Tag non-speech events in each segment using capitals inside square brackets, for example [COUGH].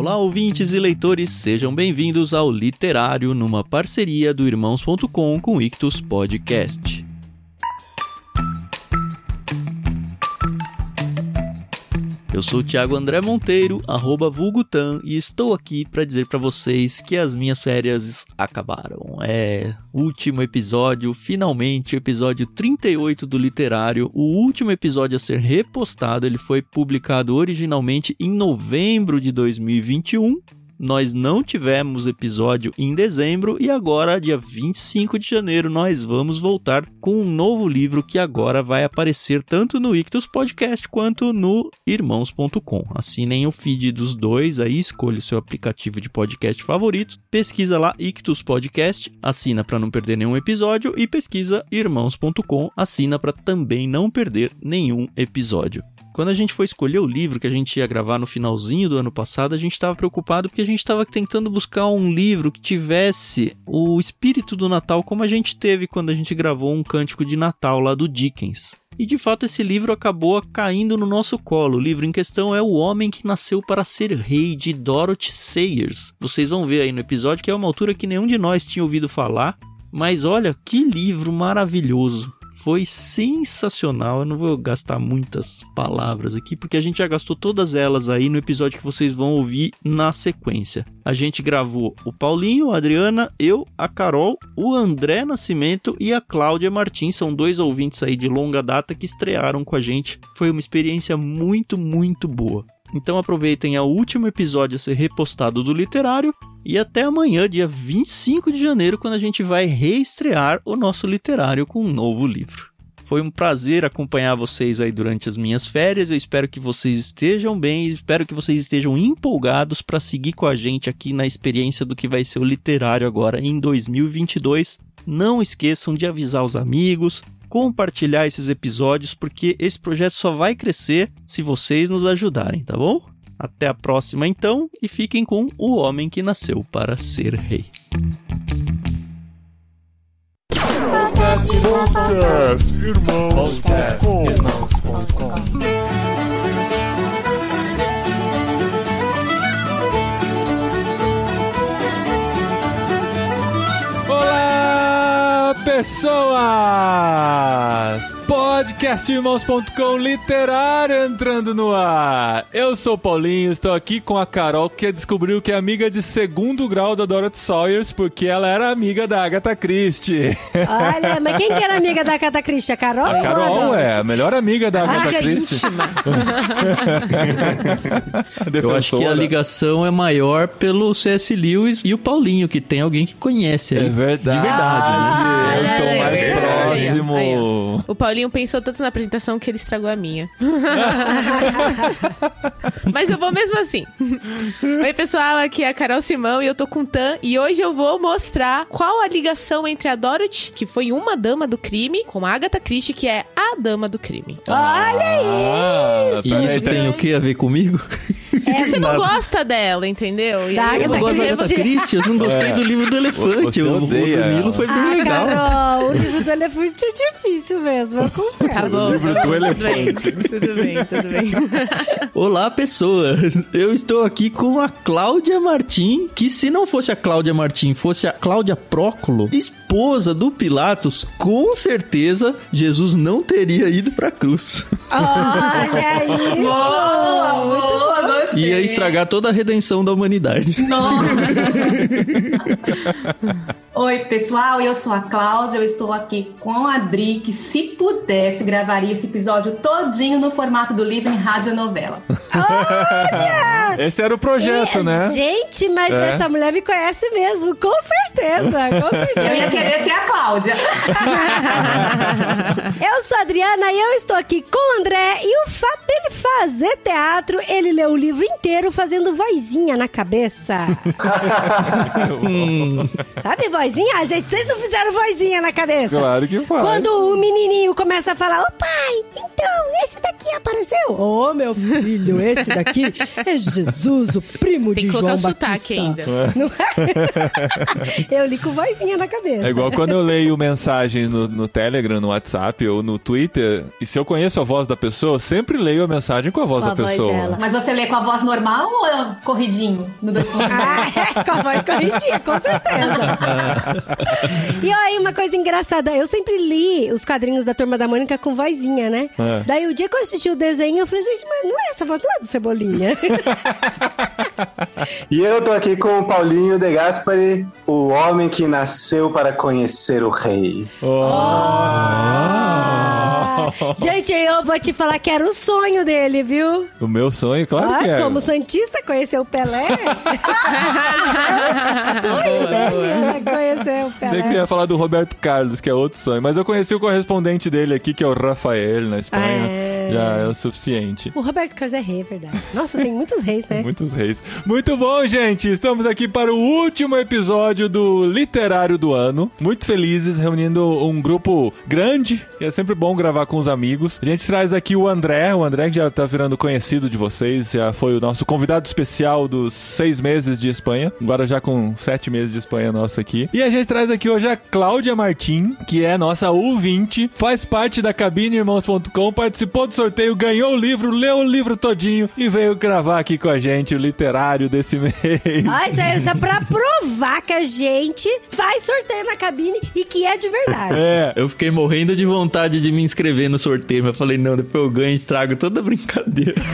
Olá, ouvintes e leitores, sejam bem-vindos ao Literário numa parceria do Irmãos.com com Ictus Podcast. Eu sou o Thiago André Monteiro, arroba Vulgutan, e estou aqui para dizer para vocês que as minhas férias acabaram. É, último episódio, finalmente, episódio 38 do Literário, o último episódio a ser repostado, ele foi publicado originalmente em novembro de 2021 nós não tivemos episódio em dezembro e agora, dia 25 de janeiro, nós vamos voltar com um novo livro que agora vai aparecer tanto no Ictus Podcast quanto no irmãos.com. Assinem o feed dos dois aí, escolha o seu aplicativo de podcast favorito, pesquisa lá Ictus Podcast, assina para não perder nenhum episódio e pesquisa irmãos.com, assina para também não perder nenhum episódio. Quando a gente foi escolher o livro que a gente ia gravar no finalzinho do ano passado, a gente estava preocupado porque a gente estava tentando buscar um livro que tivesse o espírito do Natal como a gente teve quando a gente gravou um cântico de Natal lá do Dickens. E de fato esse livro acabou caindo no nosso colo. O livro em questão é O Homem que Nasceu para Ser Rei, de Dorothy Sayers. Vocês vão ver aí no episódio que é uma altura que nenhum de nós tinha ouvido falar. Mas olha que livro maravilhoso foi sensacional. Eu não vou gastar muitas palavras aqui, porque a gente já gastou todas elas aí no episódio que vocês vão ouvir na sequência. A gente gravou o Paulinho, a Adriana, eu, a Carol, o André Nascimento e a Cláudia Martins. São dois ouvintes aí de longa data que estrearam com a gente. Foi uma experiência muito, muito boa. Então aproveitem o último episódio a ser repostado do literário e até amanhã, dia 25 de janeiro, quando a gente vai reestrear o nosso literário com um novo livro. Foi um prazer acompanhar vocês aí durante as minhas férias. Eu espero que vocês estejam bem, espero que vocês estejam empolgados para seguir com a gente aqui na experiência do que vai ser o literário agora em 2022. Não esqueçam de avisar os amigos, compartilhar esses episódios, porque esse projeto só vai crescer se vocês nos ajudarem, tá bom? Até a próxima então e fiquem com O Homem que Nasceu para Ser Rei. Irmãos.com. Olá, pessoas! Podcastirmãos.com literário entrando no ar. Eu sou o Paulinho, estou aqui com a Carol, que descobriu que é amiga de segundo grau da Dorothy Sawyers, porque ela era amiga da Agatha Christie. Olha, mas quem que era amiga da Agatha Christie? A Carol? A Carol é a melhor amiga da Agatha Amiga Christie. íntima. [LAUGHS] Eu acho que a ligação é maior pelo C.S. Lewis e o Paulinho, que tem alguém que conhece aí. É verdade. De verdade. né? Eu estou Olha mais aí, próximo. aí, ó. O Paulinho pensou tanto na apresentação que ele estragou a minha. [LAUGHS] Mas eu vou mesmo assim. Oi, pessoal, aqui é a Carol Simão e eu tô com o Tan. E hoje eu vou mostrar qual a ligação entre a Dorothy, que foi uma dama do crime, com a Agatha Christie, que é a dama do crime. Olha aí! Ah, E isso tem o que a ver comigo? É você não gosta dela, entendeu? E Da Eu não Agatha gosto da Agatha Christie. Christie, eu não gostei É. do livro do elefante. Você O, o odeia Danilo ela. foi bem Ah, legal. Carol, o livro do elefante é difícil mesmo, eu confesso. Tá bom, livro tá do elefante. Tudo bem, tudo bem, tudo bem. [LAUGHS] Olá, pessoas! Eu estou aqui com a Cláudia Martim, que se não fosse a Cláudia Martim, fosse a Cláudia Próculo, esposa do Pilatos, com certeza Jesus não teria ido pra cruz. Olha aí! [LAUGHS] Boa, boa, gostei. Ia estragar toda a redenção da humanidade. Nossa. [LAUGHS] Oi, pessoal, eu sou a Cláudia, eu estou aqui com a Adri, que se pudesse gravaria esse episódio todinho no formato do livro em radionovela. Esse era o projeto, É, né? Gente, mas É. essa mulher me conhece mesmo, com certeza, com [LAUGHS] certeza. Eu ia querer ser a Cláudia. [LAUGHS] Eu sou a Adriana e eu estou aqui com o André. E o fato dele fazer teatro, ele leu o livro inteiro fazendo vozinha na cabeça. Hum, [LAUGHS] Sabe vozinha? Ah, gente, vocês não fizeram vozinha na cabeça? Claro que faz. Quando o menininho começa a falar, ô pai, então, esse daqui apareceu. Ô, meu filho, esse daqui é Jesus, o primo Tem de que colocar João o sotaque Batista. ainda. Não é? [LAUGHS] Eu li com vozinha na cabeça. É igual quando eu leio mensagens no, no Telegram, no WhatsApp ou no Twitter, e se eu conheço a voz da pessoa, eu sempre leio a mensagem com a voz Com da a voz pessoa. dela. Mas você lê com a voz normal ou corridinho? No? [LAUGHS] Ah, é, com a voz corridinha, com certeza. [LAUGHS] [LAUGHS] e aí, uma coisa engraçada, eu sempre li os quadrinhos da Turma da Mônica com vozinha, né? É. Daí o dia que eu assisti o desenho, eu falei, gente, mas não é essa voz, não é do Cebolinha. [LAUGHS] E eu tô aqui com o Paulinho De Gaspari, o homem que nasceu para conhecer o rei. Ah, gente, eu vou te falar que era o sonho dele, viu? O meu sonho, claro que Ah, é. como Santista conhecer o Pelé. [LAUGHS] sonho dele era conhecer o Achei que você Pelé. ia falar do Roberto Carlos, que é outro sonho. Mas eu conheci o correspondente dele aqui, que é o Rafael, na Espanha. É. Já é o suficiente. O Roberto Carlos é rei, é verdade. Nossa, tem muitos reis, né? [LAUGHS] Muitos reis. Muito bom, gente. Estamos aqui para o último episódio do Literário do Ano. Muito felizes, reunindo um grupo grande, que é sempre bom gravar com os amigos. A gente traz aqui o André, o André que já tá virando conhecido de vocês, já foi o nosso convidado especial dos seis meses de Espanha, agora já com sete meses de Espanha nosso aqui. E a gente traz aqui hoje a Cláudia Martim, que é nossa ouvinte, faz parte da cabineirmãos.com, participou do sorteio, ganhou o livro, leu o livro todinho e veio gravar aqui com a gente o literário desse [LAUGHS] mês. Ah, isso é, isso é pra provar que a gente faz sorteio na cabine e que é de verdade. É, Eu fiquei morrendo de vontade de me inscrever no sorteio, mas eu falei, não, depois eu ganho e estrago toda a brincadeira. [LAUGHS]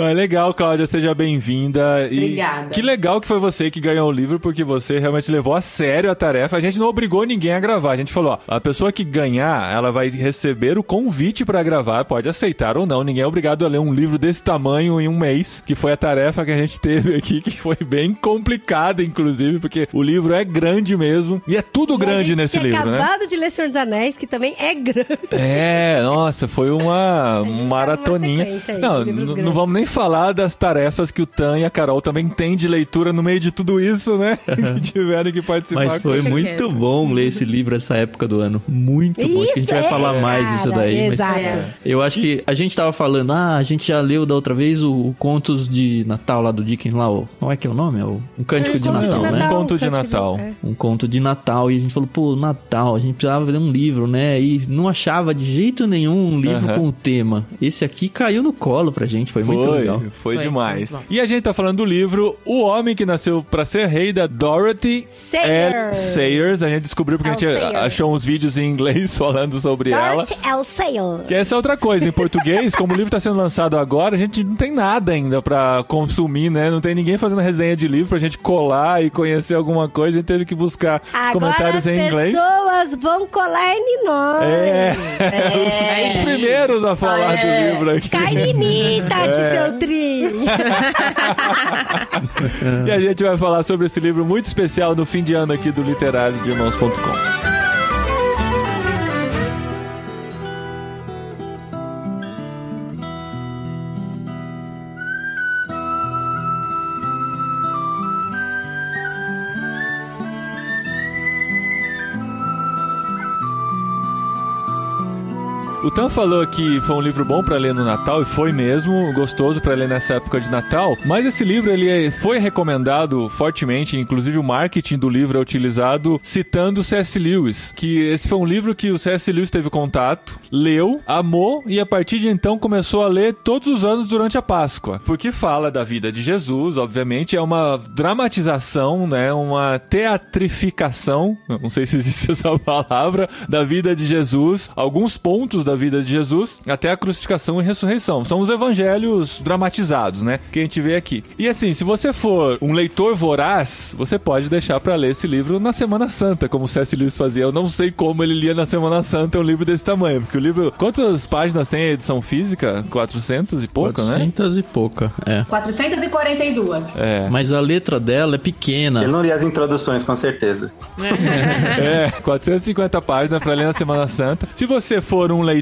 Ah, legal, Cláudia, seja bem-vinda. E Obrigada. Que legal que foi você que ganhou o livro, porque você realmente levou a sério a tarefa. A gente não obrigou ninguém a gravar. A gente falou, ó, a pessoa que ganhar, ela vai receber o convite pra gravar, pode aceitar ou não. Ninguém é obrigado a ler um livro desse tamanho em um mês, que foi a tarefa que a gente [LAUGHS] teve aqui, que foi bem complicada, inclusive, porque o livro é grande mesmo. E é tudo E a grande gente nesse tinha livro, né? acabado de ler Senhor dos Anéis, que também é grande. É, [LAUGHS] nossa, foi uma tá maratoninha. aí não, não vamos nem falar das tarefas que o Tan e a Carol também têm de leitura no meio de tudo isso, né? [LAUGHS] que tiveram que participar. Mas foi muito bom ler esse livro essa época do ano. Muito bom. Acho que a gente Isso, vai é, falar mais disso daí. Exato. eu acho que a gente tava falando, ah, a gente já leu da outra vez o, o Contos de Natal lá do Dickens lá, o, como é que é o nome? É o, um Cântico de Natal, Natal, né? Um conto de Natal. é. um conto de Natal e a gente falou, pô, Natal, a gente precisava ler um livro, né? E não achava de jeito nenhum um livro Aham. com o tema. Esse aqui caiu no colo pra gente, foi, muito legal. Foi, Foi, demais. bom. E a gente tá falando do livro O Homem que Nasceu pra Ser Rei, da Dorothy Sayers. Sayers. A gente descobriu porque a gente. Sayers. achou uns vídeos em inglês [LAUGHS] falando sobre ela. Dorothy L. Sale. Que essa é outra coisa, em português, como o livro tá sendo lançado agora, a gente não tem nada ainda pra consumir, né? Não tem ninguém fazendo resenha de livro pra gente colar e conhecer alguma coisa, a gente teve que buscar Agora comentários as em inglês. pessoas vão colar em nós. É, os, os primeiros a falar É. do livro aqui. Cai em mim, Tati É. Feltrin. [LAUGHS] E a gente vai falar sobre esse livro muito especial no fim de ano aqui do Literário de Irmãos.com. O Tan falou que foi um livro bom pra ler no Natal e foi mesmo, gostoso pra ler nessa época de Natal. Mas esse livro ele é- foi recomendado fortemente, inclusive o marketing do livro é utilizado citando C.S. Lewis, que esse foi um livro que o C.S. Lewis teve contato, leu, amou e a partir de então começou a ler todos os anos durante a Páscoa, porque fala da vida de Jesus, obviamente é uma dramatização, né, uma teatrificação, não sei se existe [LAUGHS] essa palavra, da vida de Jesus, alguns pontos da vida de Jesus até a crucificação e ressurreição. São os evangelhos dramatizados, né? Que a gente vê aqui. E assim, se você for um leitor voraz, você pode deixar pra ler esse livro na Semana Santa, como o C.S. Lewis fazia. Eu não sei como ele lia na Semana Santa um livro desse tamanho, porque o livro. Quantas páginas tem a edição física? 400 e pouco, né? 400 e pouca, é. 442. É. Mas a letra dela é pequena. Ele não lia as introduções, com certeza. É, [LAUGHS] 450 páginas pra ler na Semana Santa. Se você for um leitor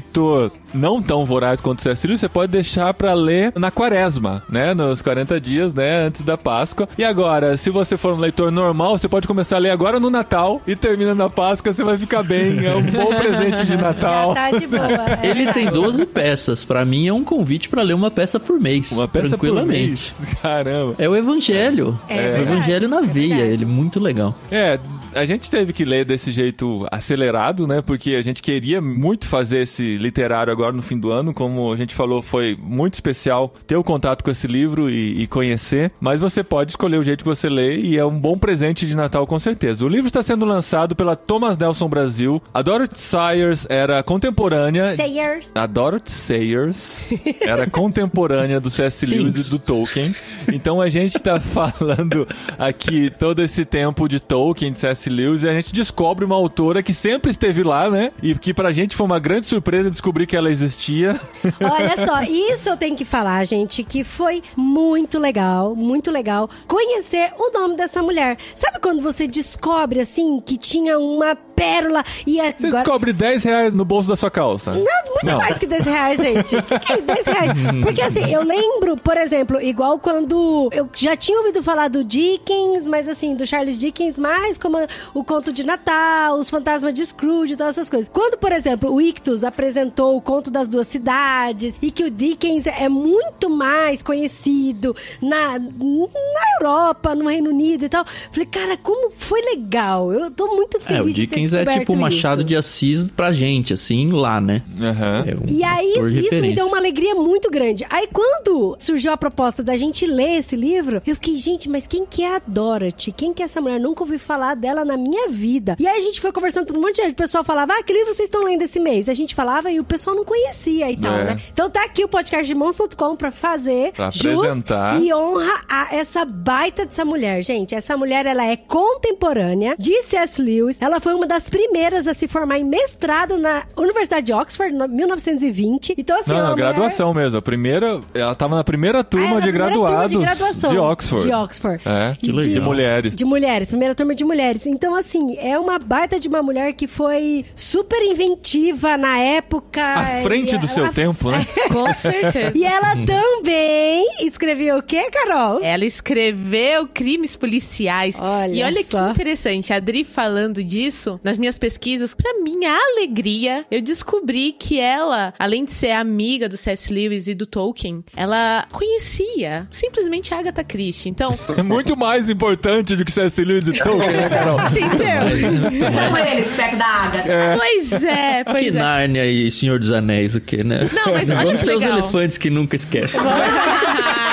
não tão voraz quanto o C.S. Lewis, você pode deixar pra ler na quaresma, né? Nos 40 dias, né? Antes da Páscoa. E agora, se você for um leitor normal, você pode começar a ler agora no Natal e termina na Páscoa, você vai ficar bem. É um bom presente de Natal. Já tá de boa. [LAUGHS] é. Ele tem 12 peças. Pra mim é um convite pra ler uma peça por mês. Uma peça por tranquilamente. mês. [LAUGHS] Caramba. É o evangelho. É o verdade, evangelho na é veia. Ele é muito legal. É, A gente teve que ler desse jeito acelerado, né? Porque a gente queria muito fazer esse literário agora no fim do ano. Como a gente falou, foi muito especial ter o contato com esse livro e, e conhecer. Mas você pode escolher o jeito que você lê e é um bom presente de Natal com certeza. O livro está sendo lançado pela Thomas Nelson Brasil. A Dorothy Sayers era contemporânea. Sayers. A Dorothy Sayers [LAUGHS] era contemporânea do C.S. Lewis e do Tolkien. Então a gente tá [LAUGHS] falando aqui todo esse tempo de Tolkien, de C.S. Lewis, e a gente descobre uma autora que sempre esteve lá, né? E que pra gente foi uma grande surpresa descobrir que ela existia. [LAUGHS] Olha só, isso eu tenho que falar, gente, que foi muito legal, muito legal conhecer o nome dessa mulher. Sabe quando você descobre, assim, que tinha uma pérola e Você agora... descobre 10 reais no bolso da sua calça. Não, muito mais que 10 reais, gente. O que, que é 10 reais? [LAUGHS] Porque assim, eu lembro, por exemplo, igual quando eu já tinha ouvido falar do Dickens, mas assim, do Charles Dickens, mais como o conto de Natal, os fantasmas de Scrooge e todas essas coisas. Quando, por exemplo, o Ictus apresentou o conto das duas cidades e que o Dickens é muito mais conhecido na, na Europa, no Reino Unido e tal, falei, cara, como foi legal. Eu tô muito feliz É, o de ter Dickens é descoberto tipo o Machado isso. de Assis pra gente, assim, lá, né? Aham. É um E aí, isso, de isso me referência. deu uma alegria muito grande. Aí, quando surgiu a proposta da gente ler esse livro, eu fiquei, gente, mas quem que é a Dorothy? Quem que é essa mulher? Nunca ouvi falar dela na minha vida. E aí, a gente foi conversando com um monte de gente. O pessoal falava, ah, que livro vocês estão lendo esse mês? A gente falava e o pessoal não conhecia e tal, É. né? Então, tá aqui o podcast de mãos.com pra fazer Pra jus apresentar. e honra a essa baita dessa mulher, gente. Essa mulher, ela é contemporânea de C.S. Lewis. Ela foi uma das primeiras a se formar em mestrado na Universidade de Oxford, em 1920. Então, assim, Não, é uma não, mulher- graduação mesmo. A primeira, ela tava na primeira Ah, turma era de primeira turma graduados de, graduação de Oxford. De Oxford. É, E legal. de mulheres. De mulheres, primeira turma de mulheres. Então, assim, é uma baita de uma mulher que foi super inventiva na época. À frente do seu [LAUGHS] tempo, né? Com certeza. E ela também escreveu o quê, Carol? Ela escreveu crimes policiais. Olha e olha só. que interessante, a Adri falando disso, nas minhas pesquisas, pra minha alegria, eu descobri que ela, além de ser amiga do C.S. Lewis e do Tolkien, ela conhecia simplesmente a Agatha Christie. Então, É [LAUGHS] muito mais importante do que C.S. Lewis e Tolkien, né, Carol? [LAUGHS] entendeu? Chama eles perto da Agatha. Pois é, Que pois é. Nárnia e Senhor dos Anéis, o quê, né? Não, mas [LAUGHS] olha Vamos que ser os elefantes que nunca esquecem. [LAUGHS]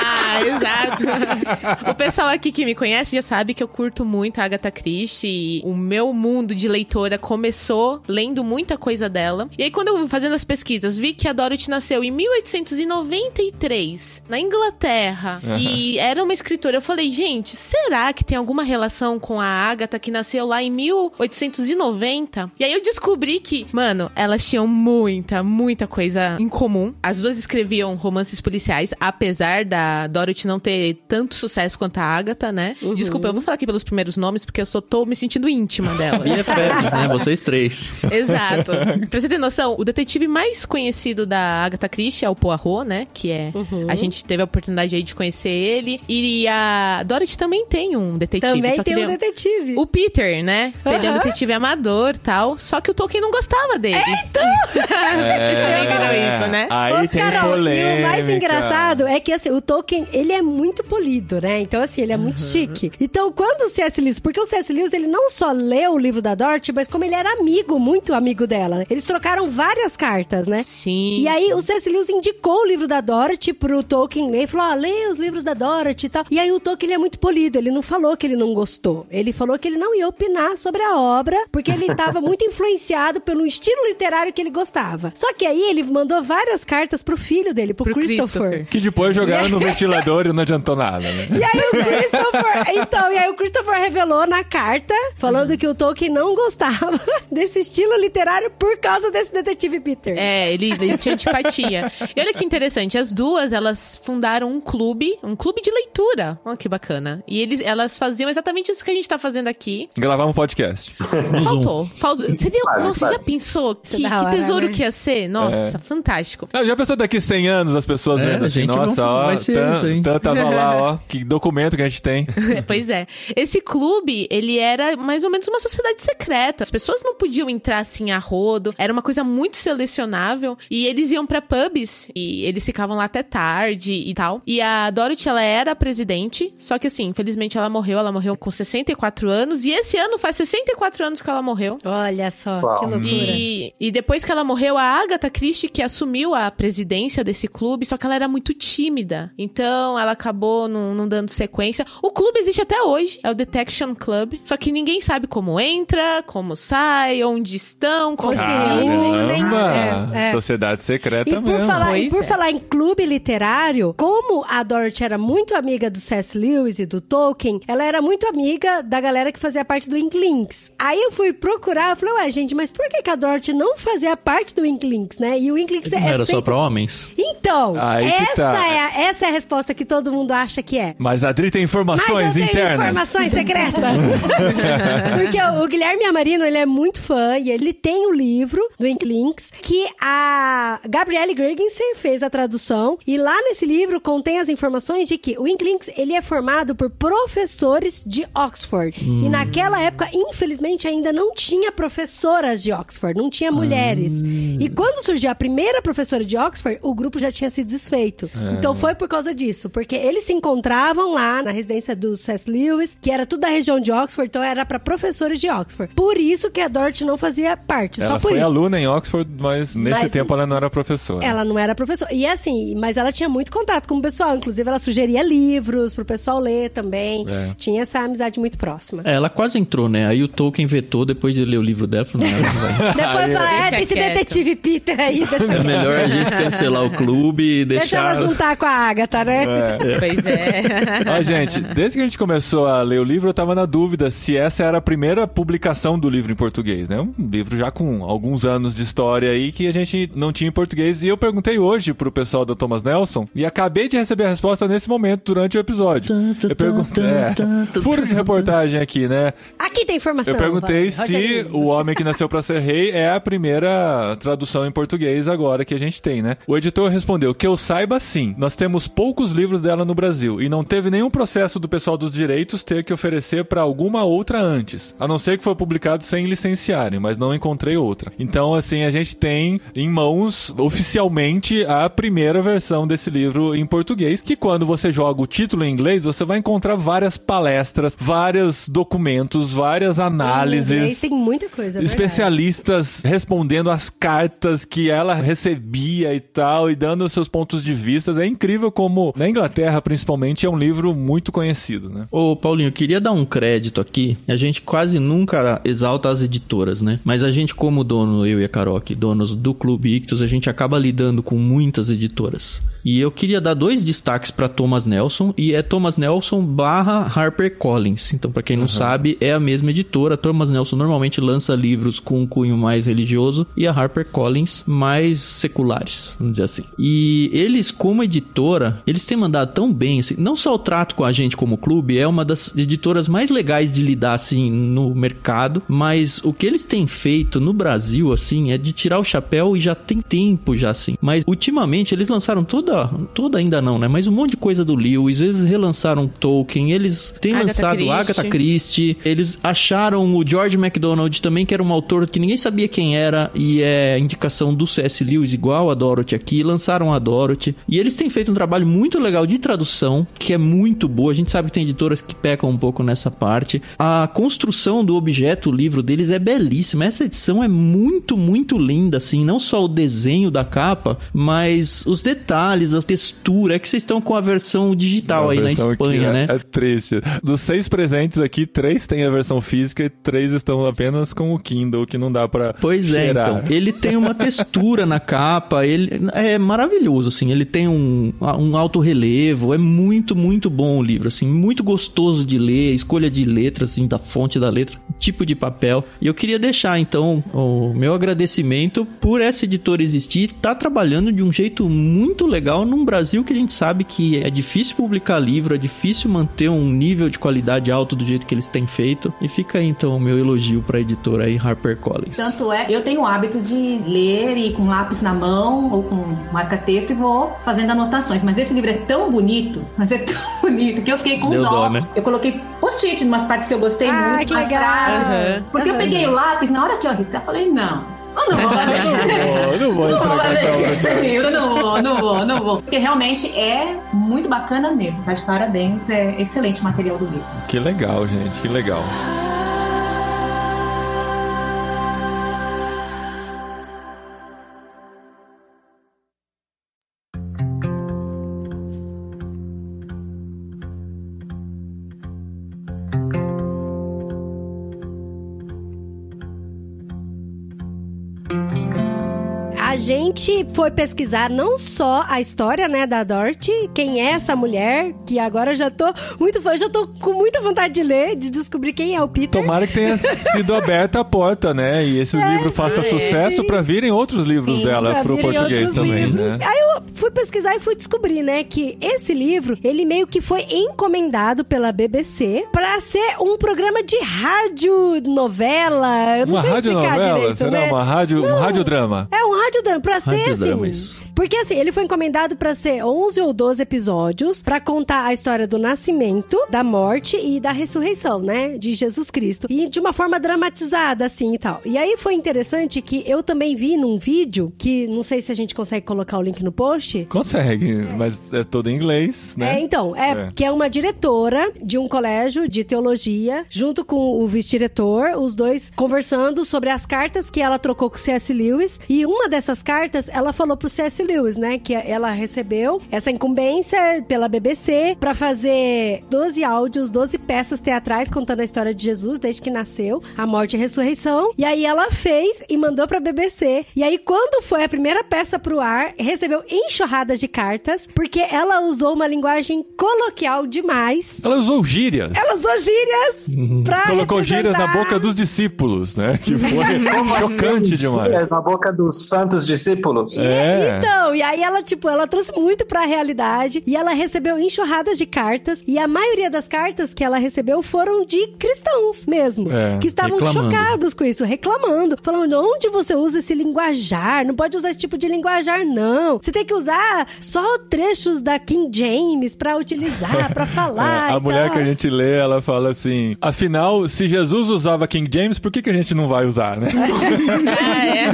[LAUGHS] O pessoal aqui que me conhece já sabe que eu curto muito a Agatha Christie. e O meu mundo de leitora começou lendo muita coisa dela. E aí, quando eu fui fazendo as pesquisas, vi que a Dorothy nasceu em 1893, na Inglaterra. E era uma escritora. Eu falei, gente, será que tem alguma relação com a Agatha que nasceu lá em 1890? E aí eu descobri que, mano, elas tinham muita, muita coisa em comum. As duas escreviam romances policiais, apesar da Dorothy não ter tanto sucesso quanto a Agatha, né? Desculpa, eu vou falar aqui pelos primeiros nomes, porque eu só tô me sentindo íntima dela. BFFs, né? Vocês três. Exato. Pra você ter noção, o detetive mais conhecido da Agatha Christie é o Poirot, né? Que é. A gente teve a oportunidade aí de conhecer ele. E a Dorothy também tem um detetive. Também só que tem ele um é- detetive. O Peter, né? Seria um Aham. detetive amador tal. Só que o Tolkien não gostava dele. [LAUGHS] Vocês também viram isso, né? Aí Ô, tem Carol, polêmica. E o mais engraçado é que assim, o Tolkien, ele é muito polido, né? Então assim, ele é muito chique. Então, quando o C.S. Lewis, porque o C.S. Lewis, ele não só leu o livro da Dorothy, mas como ele era amigo, muito amigo dela, né? Eles trocaram várias cartas, né? Sim. E aí o C.S. Lewis indicou o livro da Dorothy pro Tolkien ler, falou, ó, lê os livros da Dorothy e tal. E aí o Tolkien ele é muito polido, ele não falou que ele não gostou. Ele falou que ele não ia opinar sobre a obra, porque ele tava muito [LAUGHS] influenciado pelo estilo literário que ele gostava. Só que aí ele mandou várias cartas pro filho dele, pro, Pro Christopher. Christopher. Que depois jogaram no ventilador e não adiantou nada, né? E aí o Christopher, então, e aí o Christopher revelou na carta, falando que o Tolkien não gostava [LAUGHS] desse estilo literário por causa desse detetive Peter. É, ele, ele tinha antipatia. E olha que interessante, as duas, elas fundaram um clube, um clube de leitura. Olha que bacana. E eles, elas faziam exatamente isso que a gente tá fazendo aqui. Gravar um podcast. Faltou. Faltou. Seria, Quase, nossa, quase. já pensou que, da que hora, tesouro né? que ia ser? Nossa, fantástico. Ah, já pensou daqui 100 anos as pessoas É, vendo assim, gente, nossa, vamos- ó, vai ser Tan, [LAUGHS] lá, ó. Que documento que a gente tem. [LAUGHS] pois é. Esse clube, ele era mais ou menos uma sociedade secreta. As pessoas não podiam entrar assim a rodo. Era uma coisa muito selecionável. E eles iam pra pubs e eles ficavam lá até tarde e tal. E a Dorothy, ela era a presidente. Só que assim, infelizmente ela morreu. Ela morreu com 64 anos. E esse ano faz 64 anos que ela morreu. Olha só, Uau. que loucura. E, e depois que ela morreu, a Agatha Christie que assumiu a presidência desse clube, só que ela era muito tímida. Então ela acabou não, não dando sequência. O clube existe até hoje, é o Detection Club. Só que ninguém sabe como entra, como sai, onde estão, como se reúnem. É, é. Sociedade secreta E por, mesmo. falar, e por é. falar em clube literário, como a Dorothy era muito amiga do C.S. Lewis e do Tolkien, ela era muito amiga da galera que fazia parte do Inklings. Aí eu fui procurar, falei, ué, gente, mas por que, que a Dorothy não fazia parte do Inklings, né? E o Inklings Não é era só feito- pra homens? Então, Aí essa, tá. é a, essa é a resposta que todo mundo acha que é. Mas a Adri tem Mas informações eu tenho internas. informações secretas. [LAUGHS] Porque o, o Guilherme Amarino, ele é muito fã e ele tem o livro do Inklings que a Gabrielle Gregenser fez a tradução e lá nesse livro contém as informações de que o Inklings, ele é formado por professores de Oxford. E naquela época, infelizmente, ainda não tinha professoras de Oxford, não tinha mulheres. E quando surgiu a primeira professora de Oxford, o grupo já tinha se desfeito. Então foi por causa disso, porque eles se encontravam lá na residência do C.S. Lewis, que era tudo da região de Oxford, então era para professores de Oxford. Por isso que a Dorothy não fazia parte, Ela só por foi isso. aluna em Oxford, mas nesse Mas- tempo ela não era professora. Ela não era professora. E assim, mas ela tinha muito contato com o pessoal. Inclusive, ela sugeria livros pro pessoal ler também. É. Tinha essa amizade muito próxima. É, ela quase entrou, né? Aí o Tolkien vetou depois de ler o livro dela. Falou, não, ela não vai. [LAUGHS] Depois fala, é, tem esse detetive Peter aí, deixa, É melhor a gente cancelar o clube e deixa ela deixar... juntar com a Agatha, né? [LAUGHS] Pois é. [LAUGHS] Ó, gente, desde que a gente começou a ler o livro, eu tava na dúvida se essa era a primeira publicação do livro em português, né? Um livro já com alguns anos de história aí que a gente não tinha em português. E eu perguntei hoje pro pessoal da Thomas Nelson e acabei de receber a resposta nesse momento, durante o episódio. Eu perguntei. É, furo de reportagem aqui, né? Aqui tem informação. Eu perguntei vai, se Rogerinho. O Homem que Nasceu pra Ser Rei é a primeira tradução em português agora que a gente tem, né? O editor respondeu que eu saiba sim. Nós temos poucos livros dela no Brasil e não teve nenhum processo do pessoal dos direitos ter que oferecer pra alguma outra antes, a não ser que foi publicado sem licenciarem, mas não encontrei outra. Então, assim, a gente tem em mãos oficialmente a primeira versão desse livro em português, que quando você joga o título em inglês, você vai encontrar várias palestras, vários documentos, várias análises tem muita coisa, é especialistas respondendo as cartas que ela recebia e tal, e dando os seus pontos de vista. É incrível como, na Inglaterra, principalmente, é um livro muito conhecido, né? Ô, Paulinho, eu queria dar um crédito aqui. A gente quase nunca exalta as editoras, né? Mas a gente, como dono, eu e a Carol aqui, donos do Clube Ictus, a gente acaba lidando com muitas editoras. E eu queria dar dois destaques para Thomas Nelson, e é Thomas Nelson barra Harper Collins. Então, para quem não sabe, é a mesma editora. Thomas Nelson normalmente lança livros com um cunho mais religioso e a Harper Collins mais seculares, vamos dizer assim. E eles, como editora, eles têm mandado tão bem, assim, não só o trato com a gente como clube, é uma das editoras mais legais de lidar, assim, no mercado, mas o que eles têm feito no Brasil, assim, é de tirar o chapéu e já tem tempo já, assim. Mas, ultimamente, eles lançaram toda, toda ainda não, né? Mas um monte de coisa do Lewis, eles relançaram Tolkien, eles têm Agatha lançado Christie. Agatha Christie, eles acharam o George MacDonald também, que era um autor que ninguém sabia quem era, e é indicação do C.S. Lewis, igual a Dorothy aqui, lançaram a Dorothy. E eles têm feito um trabalho muito legal de tradução, que é muito boa. A gente sabe que tem editoras que pecam um pouco nessa parte. A construção do objeto, o livro deles, é belíssima. Essa edição é muito, muito linda, assim. Não só o desenho da capa, mas os detalhes, a textura. É que vocês estão com a versão digital A aí na versão Espanha, aqui né? É, é triste. Dos seis presentes aqui, três têm a versão física e três estão apenas com o Kindle, que não dá pra Pois é, cheirar. então. Ele tem uma [LAUGHS] textura na capa, ele é maravilhoso, assim. Ele tem um, um alto relevo, é muito, muito bom o livro, assim. Muito gostoso de ler, escolha de letras, assim, da fonte da letra, tipo de papel. E eu queria deixar, então, o meu agradecimento por essa editora existir, tá trabalhando de um jeito muito legal num Brasil que a gente sabe que é difícil publicar livro, é difícil manter um nível de qualidade alto do jeito que eles têm feito. E fica aí então o meu elogio pra editora aí, HarperCollins. Tanto é, eu tenho o hábito de ler e com lápis na mão ou com marca-texto e vou fazendo anotações. Mas esse livro é tão bonito, mas é tão [LAUGHS] bonito que eu fiquei com Deu dó. dó, né? Eu coloquei post-it em umas partes que eu gostei Ah, muito. que legal. Aham. Porque eu peguei o lápis, na hora que eu arriscar, eu falei, não. Eu não vou fazer isso. [LAUGHS] Não vou Não vou fazer esse livro, não vou, não vou, não vou. Porque realmente é muito bacana mesmo. Tá de parabéns, é excelente o material do livro. Que legal, gente, que legal. Gente foi pesquisar não só a história, né, da Dorothy, quem é essa mulher, que agora eu já tô muito fã, já tô com muita vontade de ler, de descobrir quem é o Peter. Tomara que tenha [LAUGHS] sido aberta a porta, né? E esse livro faça sim, sucesso pra virem outros livros Sim, dela pro português também, livros. né? Aí eu fui pesquisar e fui descobrir, né, que esse livro, ele meio que foi encomendado pela BBC pra ser um programa de rádio novela. Eu não Uma sei explicar radionovela? direito, Será né? uma rádio, um radiodrama? É um radiodrama, pra Radiodrama, assim. isso. Porque assim, ele foi encomendado pra ser 11 ou 12 episódios pra contar a história do nascimento, da morte e da ressurreição, né, de Jesus Cristo. E de uma forma dramatizada assim e tal. E aí foi interessante que eu também vi num vídeo que não sei se a gente consegue colocar o link no post. Consegue, mas é todo em inglês, É, né? então, é, É. que é uma diretora de um colégio de teologia, junto com o vice-diretor, os dois conversando sobre as cartas que ela trocou com o C.S. Lewis. E uma dessas cartas, ela falou pro C.S. Lewis, né, que ela recebeu essa incumbência pela BBC pra fazer 12 áudios, 12 peças teatrais contando a história de Jesus desde que nasceu, a morte e a ressurreição. E aí ela fez e mandou pra BBC. E aí quando foi a primeira peça pro ar, recebeu enxurradas de cartas, porque ela usou uma linguagem coloquial demais. Ela usou gírias. Ela usou gírias pra Colocou gírias na representar- boca dos discípulos, né? Que foi [LAUGHS] chocante demais. Na boca dos santos discípulos. É. Então, e aí ela, tipo, ela trouxe muito pra realidade e ela recebeu enxurradas de cartas e a maioria das cartas que ela recebeu foram de cristãos mesmo, É, que estavam reclamando. chocados com isso, reclamando, falando onde você usa esse linguajar, não pode usar esse tipo de linguajar não. Você tem que usar só trechos da King James pra utilizar, pra [LAUGHS] falar. É, a e mulher tal. que a gente lê, ela fala assim: afinal, se Jesus usava King James, por que, que a gente não vai usar, né? Ah, [LAUGHS] é.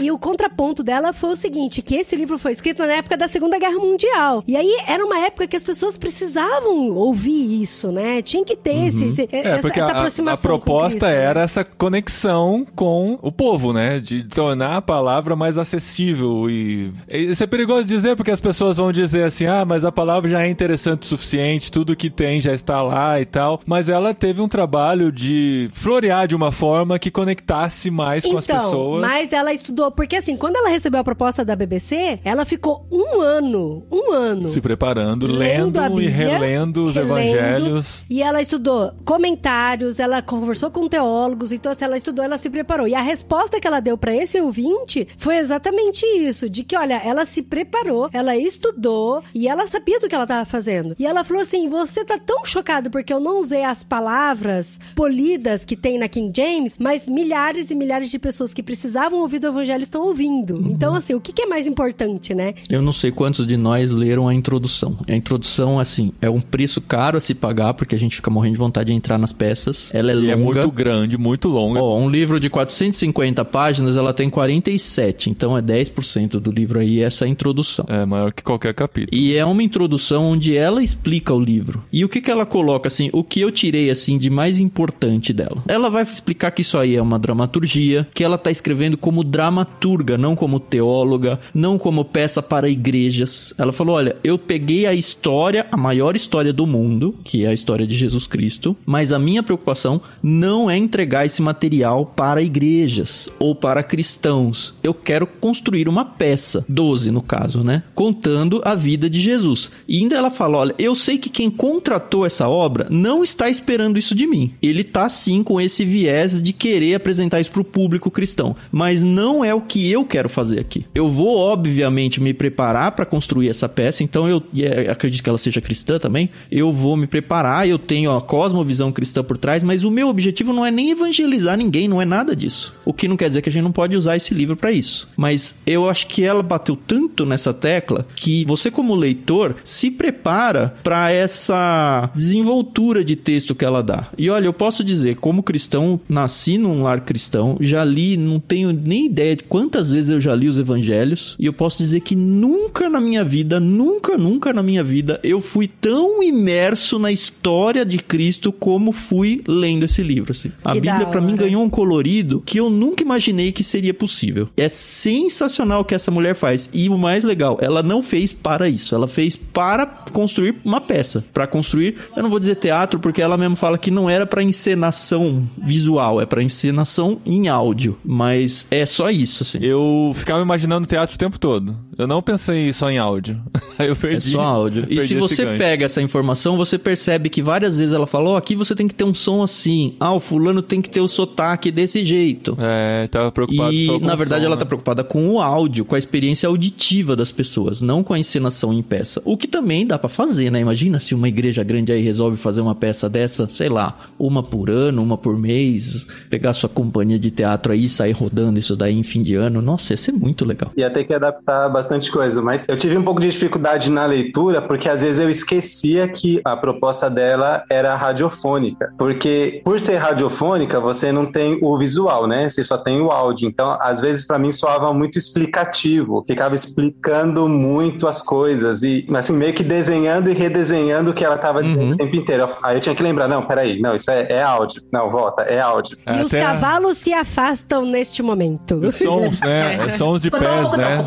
[LAUGHS] E o contraponto dela foi o seguinte, que esse livro foi escrito na época da Segunda Guerra Mundial. E aí era uma época que as pessoas precisavam ouvir isso, né? Tinha que ter esse, esse- É, essa, porque essa a- a, aproximação com proposta Cristo, né? era essa conexão com o povo, né? De tornar a palavra mais acessível. E isso é perigoso dizer, porque as pessoas vão dizer assim: ah, mas a palavra já é interessante o suficiente, tudo que tem já está lá e tal. Mas ela teve um trabalho de florear de uma forma que conectasse mais com as Então, pessoas. mas ela estudou, porque assim, quando ela recebeu a proposta da BBC, ela ficou um ano, um ano. Se preparando, lendo, e Bíblia, relendo os relendo, evangelhos. E ela estudou comentários, ela conversou com teólogos, então se ela estudou, ela se preparou. E a resposta que ela deu pra esse ouvinte foi exatamente isso, de que olha, ela se preparou, ela estudou e ela sabia do que ela tava fazendo. E ela falou assim: "Você tá tão chocado porque eu não usei as palavras polidas que tem na King James, mas milhares e milhares de pessoas que precisavam ouvir do evangelho estão ouvindo. Então assim, o que que é mais importante, né? Eu não sei quantos de nós leram a introdução. A introdução, assim, é um preço caro a se pagar, porque a gente fica morrendo de vontade de entrar nas peças. Ela é E longa. é muito grande, muito longa. Ó, um livro de 450 páginas, ela tem 47. Então é 10% do livro aí, essa introdução. É maior que qualquer capítulo. E é uma introdução onde ela explica o livro. E o que que ela coloca, assim, o que eu tirei, assim, de mais importante dela? Ela vai explicar que isso aí é uma dramaturgia, que ela tá escrevendo como dramaturga, não como teóloga, não como peça para igrejas. Ela falou, olha, eu peguei a história, a maior história do mundo, que é a história de Jesus Cristo, mas a minha preocupação não é entregar esse material para igrejas ou para cristãos. Eu quero construir uma peça, 12 no caso, né? Contando a vida de Jesus. E ainda ela fala: olha, eu sei que quem contratou essa obra não está esperando isso de mim. Ele tá sim com esse viés de querer apresentar isso para o público cristão. Mas não é o que eu quero fazer aqui. Eu vou, obviamente, me preparar para construir essa peça, então eu é, acredito que ela seja cristã também. Eu vou me preparar, eu tenho a cosmovisão cristã por trás, mas o meu objetivo não é nem evangelizar ninguém, não é nada disso. O que não quer dizer que a gente não pode usar esse livro para isso. Mas eu acho que ela bateu tanto nessa tecla que você, como leitor, se prepara para essa desenvoltura de texto que ela dá. E olha, eu posso dizer, como cristão, nasci num lar cristão, já li, não tenho nem ideia de quantas vezes eu já li os evangelhos, e eu posso dizer que nunca na minha vida, nunca, nunca na minha vida, eu fui tão imerso na história de Cristo como fui lendo esse livro. Assim. A Que Bíblia, para mim, ganhou um colorido que eu nunca imaginei que seria possível. É sensacional o que essa mulher faz. E o mais legal, ela não fez para isso. Ela fez para construir uma peça. Para construir, eu não vou dizer teatro, porque ela mesmo fala que não era para encenação visual, é para encenação em áudio. Mas é só isso, assim. Eu ficava imaginando teatro o tempo todo. Eu não pensei só em áudio. Aí [LAUGHS] eu É perdi. só áudio. E se você gancho. pega essa informação, você percebe que várias vezes ela falou: aqui você tem que ter um som assim. Ah, o fulano tem que ter o sotaque desse jeito. É, tava preocupado E só com na verdade som, ela né? tá preocupada com o áudio, com a experiência auditiva das pessoas, não com a encenação em peça. O que também dá pra fazer, né? Imagina se uma igreja grande aí resolve fazer uma peça dessa, sei lá, uma por ano, uma por mês, pegar sua companhia de teatro aí e sair rodando isso daí em fim de ano. Nossa, ia ser muito legal. Ia ter que adaptar bastante coisa, mas eu tive um pouco de dificuldade na leitura, porque às vezes eu esquecia que a proposta dela era radiofônica. Porque por ser radiofônica, você não tem o visual, né? Você só tem o áudio. Então, às vezes, para mim, soava muito explicativo. Ficava explicando muito as coisas e, assim, meio que desenhando e redesenhando o que ela tava dizendo Uhum. o tempo inteiro. Aí eu tinha que lembrar, não, peraí, não, isso é, é áudio. Não, volta, é áudio. E os Até a- cavalos se afastam neste momento. Os sons, né? [LAUGHS] Sons de pés, né?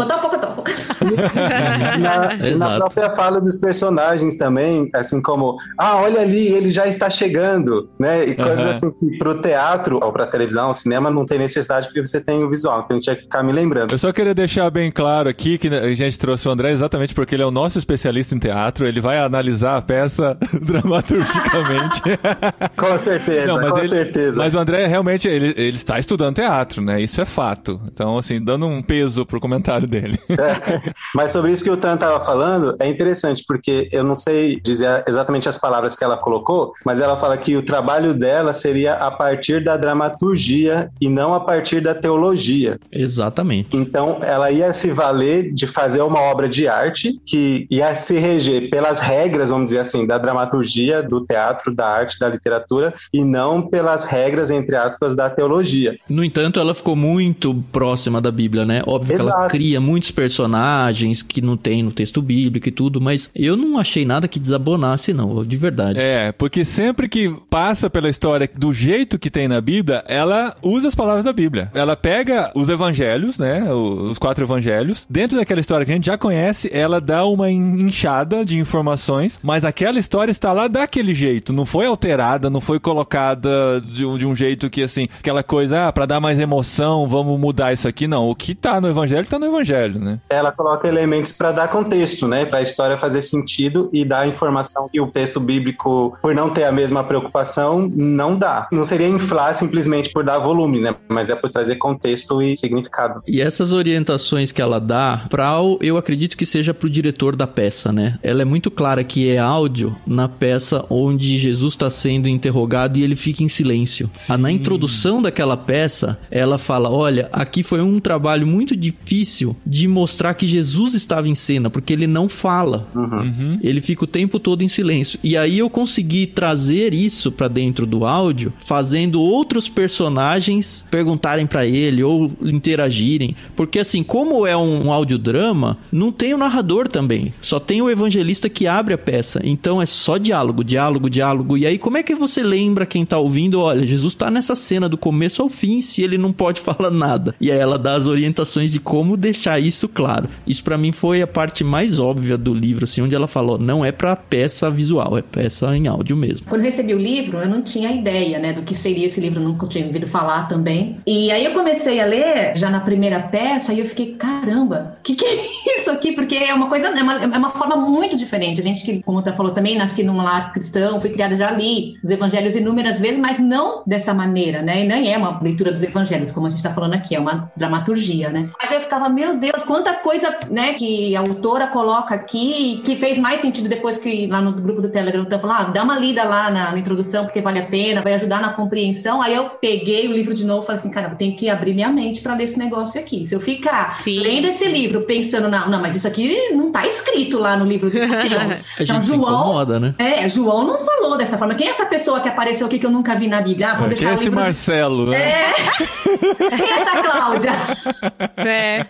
[LAUGHS] na, na própria fala dos personagens também, assim como, ah, olha ali, ele já está chegando, né? E coisas Aham. assim que pro teatro ou pra televisão, ao cinema, não tem necessidade porque você tem o visual, então a gente tinha que ficar me lembrando. Eu só queria deixar bem claro aqui que a gente trouxe o André exatamente porque ele é o nosso especialista em teatro. Ele vai analisar a peça [LAUGHS] dramaturgicamente. [LAUGHS] Com certeza, Não, mas com ele- certeza. Mas o André realmente ele, ele está estudando teatro, né? Isso é fato. Então, assim, dando um peso pro comentário dele. [LAUGHS] Mas sobre isso que o Tan estava falando, é interessante, porque eu não sei dizer exatamente as palavras que ela colocou, mas ela fala que o trabalho dela seria a partir da dramaturgia e não a partir da teologia. Exatamente. Então, ela ia se valer de fazer uma obra de arte que ia se reger pelas regras, vamos dizer assim, da dramaturgia, do teatro, da arte, da literatura, e não pelas regras, entre aspas, da teologia. No entanto, ela ficou muito próxima da Bíblia, né? Óbvio que ela Exato. cria muitos personagens que não tem no texto bíblico e tudo, mas eu não achei nada que desabonasse, não, de verdade. É, porque sempre que passa pela história do jeito que tem na Bíblia, ela usa as palavras da Bíblia. Ela pega os evangelhos, né? Os quatro evangelhos. Dentro daquela história que a gente já conhece, ela dá uma inchada de informações, mas aquela história está lá daquele jeito. Não foi alterada, não foi colocada de um, de um jeito que, assim, aquela coisa, ah, pra dar mais emoção, vamos mudar isso aqui. Não, o que tá no evangelho, tá no evangelho, né? Ela coloca elementos para dar contexto, né? Para a história fazer sentido e dar informação que o texto bíblico, por não ter a mesma preocupação, não dá. Não seria inflar simplesmente por dar volume, né? Mas é por trazer contexto e significado. E essas orientações que ela dá, pra, o- eu acredito que seja pro diretor da peça, né? Ela é muito clara que é áudio na peça onde Jesus está sendo interrogado e ele fica em silêncio. Ah, Na introdução daquela peça, ela fala: Olha, aqui foi um trabalho muito difícil de mostrar que Jesus estava em cena, porque ele não fala. Ele fica o tempo todo em silêncio. E aí eu consegui trazer isso pra dentro do áudio, fazendo outros personagens perguntarem pra ele ou interagirem, porque assim, como é um, um audiodrama, não tem o narrador também, só tem o evangelista que abre a peça. Então é só diálogo, diálogo, diálogo. E aí como é que você lembra quem tá ouvindo, olha, Jesus tá nessa cena do começo ao fim, se ele não pode [LAUGHS] falar nada. E aí ela dá as orientações de como deixar isso claro. Isso pra mim foi a parte mais óbvia do livro, assim, onde ela falou, não é pra peça visual, é peça em áudio mesmo. Quando recebi o livro, eu não tinha ideia, né, do que seria esse livro, nunca tinha ouvido falar também. E aí eu comecei a ler, já na primeira peça, e eu fiquei, caramba, o que, que é [LAUGHS] isso aqui? Porque é uma coisa, é uma, é uma forma muito diferente. A gente que, como você falou também, nasci num lar cristão, fui criada já ali, os evangelhos inúmeras vezes, mas não dessa maneira, né? E nem é uma leitura dos evangelhos, como a gente está falando aqui, é uma dramaturgia, né? Mas eu ficava, meu Deus, quanta coisa, né, que a autora coloca aqui, que fez mais sentido depois que lá no grupo do Telegram, então falou, ah, dá uma lida lá na, na introdução, porque vale a pena, vai ajudar na compreensão. Aí eu peguei o livro de novo e falei assim, cara, eu tenho que abrir minha mente para ler esse negócio aqui. Se eu ficar Sim, lendo esse livro pensando, não, não, mas isso aqui não tá escrito lá no livro de Deus. [LAUGHS] Gente se incomoda, né? É, João não falou dessa forma. Quem é essa pessoa que apareceu aqui que eu nunca vi na Bíblia? Ah, vou Quem deixar é o esse livro de- Marcelo, né? É. [LAUGHS] Quem é essa Cláudia? [LAUGHS] É.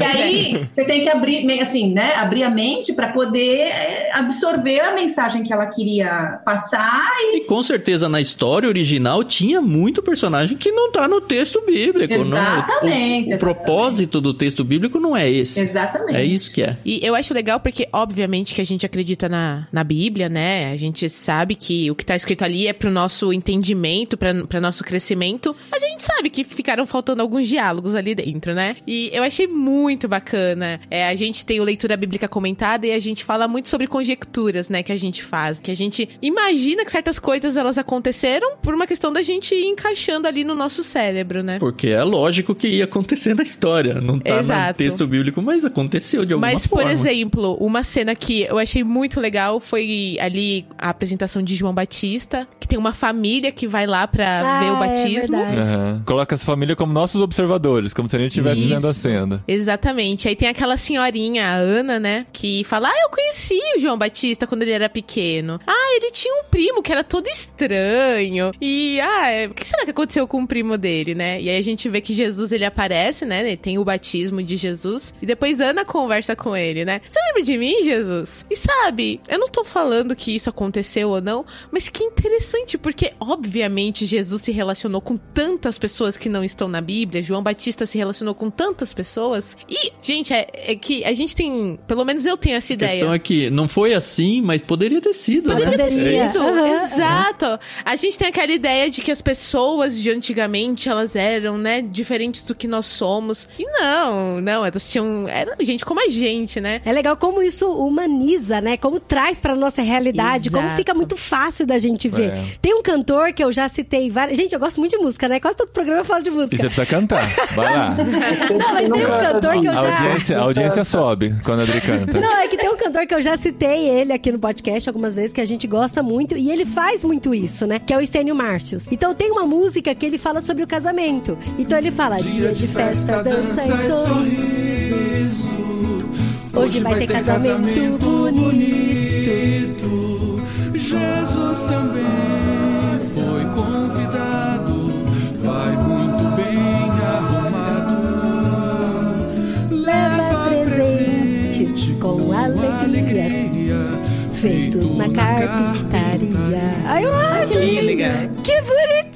E aí, você tem que abrir, assim, né? Abrir a mente para poder é, absorver a mensagem que ela queria passar e E com certeza na história original tinha muito personagem que não tá no texto bíblico. não. O- Exatamente, O, exatamente. propósito do texto bíblico não é esse. Exatamente. É isso que é. E eu acho legal porque, obviamente, que a gente acredita na, na Bíblia, né? A gente sabe que o que tá escrito ali é pro nosso entendimento, pra nosso crescimento. Mas a gente sabe que ficaram faltando alguns diálogos ali dentro, né? E eu achei muito bacana. É, a gente tem o Leitura Bíblica Comentada e a gente fala muito sobre conjecturas, né? Que a gente faz. Que a gente imagina que certas coisas elas aconteceram por uma questão da gente ir encaixando ali no nosso cérebro, né? Porque é lógico que ia acontecer na história. Não tá no Exato. texto bíblico, mas aconteceu de alguma Mas, forma. por exemplo, uma cena que eu achei muito legal foi ali a apresentação de João Batista, que tem uma família que vai lá pra Ah, ver o é batismo. verdade. Aham. Coloca essa família como nossos observadores, como se a gente estivesse Isso. a cena. Exatamente. Aí tem aquela senhorinha, a Ana, né? Que fala: Ah, eu conheci o João Batista quando ele era pequeno. Ah, ele tinha um primo que era todo estranho. E, ah, é, o que será que aconteceu com o primo dele, né? E aí a gente vê que Jesus ele aparece, né? Ele tem o batismo de Jesus. E depois Ana conversa com ele, né? Você lembra de mim, Jesus? E sabe, eu não tô falando que isso aconteceu ou não, mas que interessante, porque obviamente Jesus se relacionou com tantas pessoas que não estão na Bíblia. João Batista se relacionou com tantas pessoas. E, gente, é, é que a gente tem. Pelo menos eu tenho essa A ideia. questão é que não foi assim, mas poderia ter sido, Poderia né? ter sido. Aham. Exato. A gente tem aquela ideia de que as pessoas de antigamente, elas eram, né, diferentes do que nós somos. E não, não, elas tinham. Era gente como a gente, né? É legal como isso humaniza, né? Como traz pra nossa realidade, como Exato. fica muito fácil da gente ver. É. Tem um cantor que eu já citei várias. Gente, eu gosto muito de música, né? Quase todo programa eu falo de E música. você precisa cantar. Vai lá. [LAUGHS] Não, mas tem um cantor que eu A já. audiência, a audiência sobe quando a Adri canta. Não, é que tem um cantor que eu já citei ele aqui no podcast algumas vezes, que a gente gosta muito, e ele faz muito isso, né? Que é o Stênio Márcios. Então tem uma música que ele fala sobre o casamento. Então ele fala: dia de festa, dança e sorriso. Hoje vai ter casamento bonito. Jesus também foi convidado, presentes com alegria. Feito na carpintaria. Ai, eu acho, Que legal. que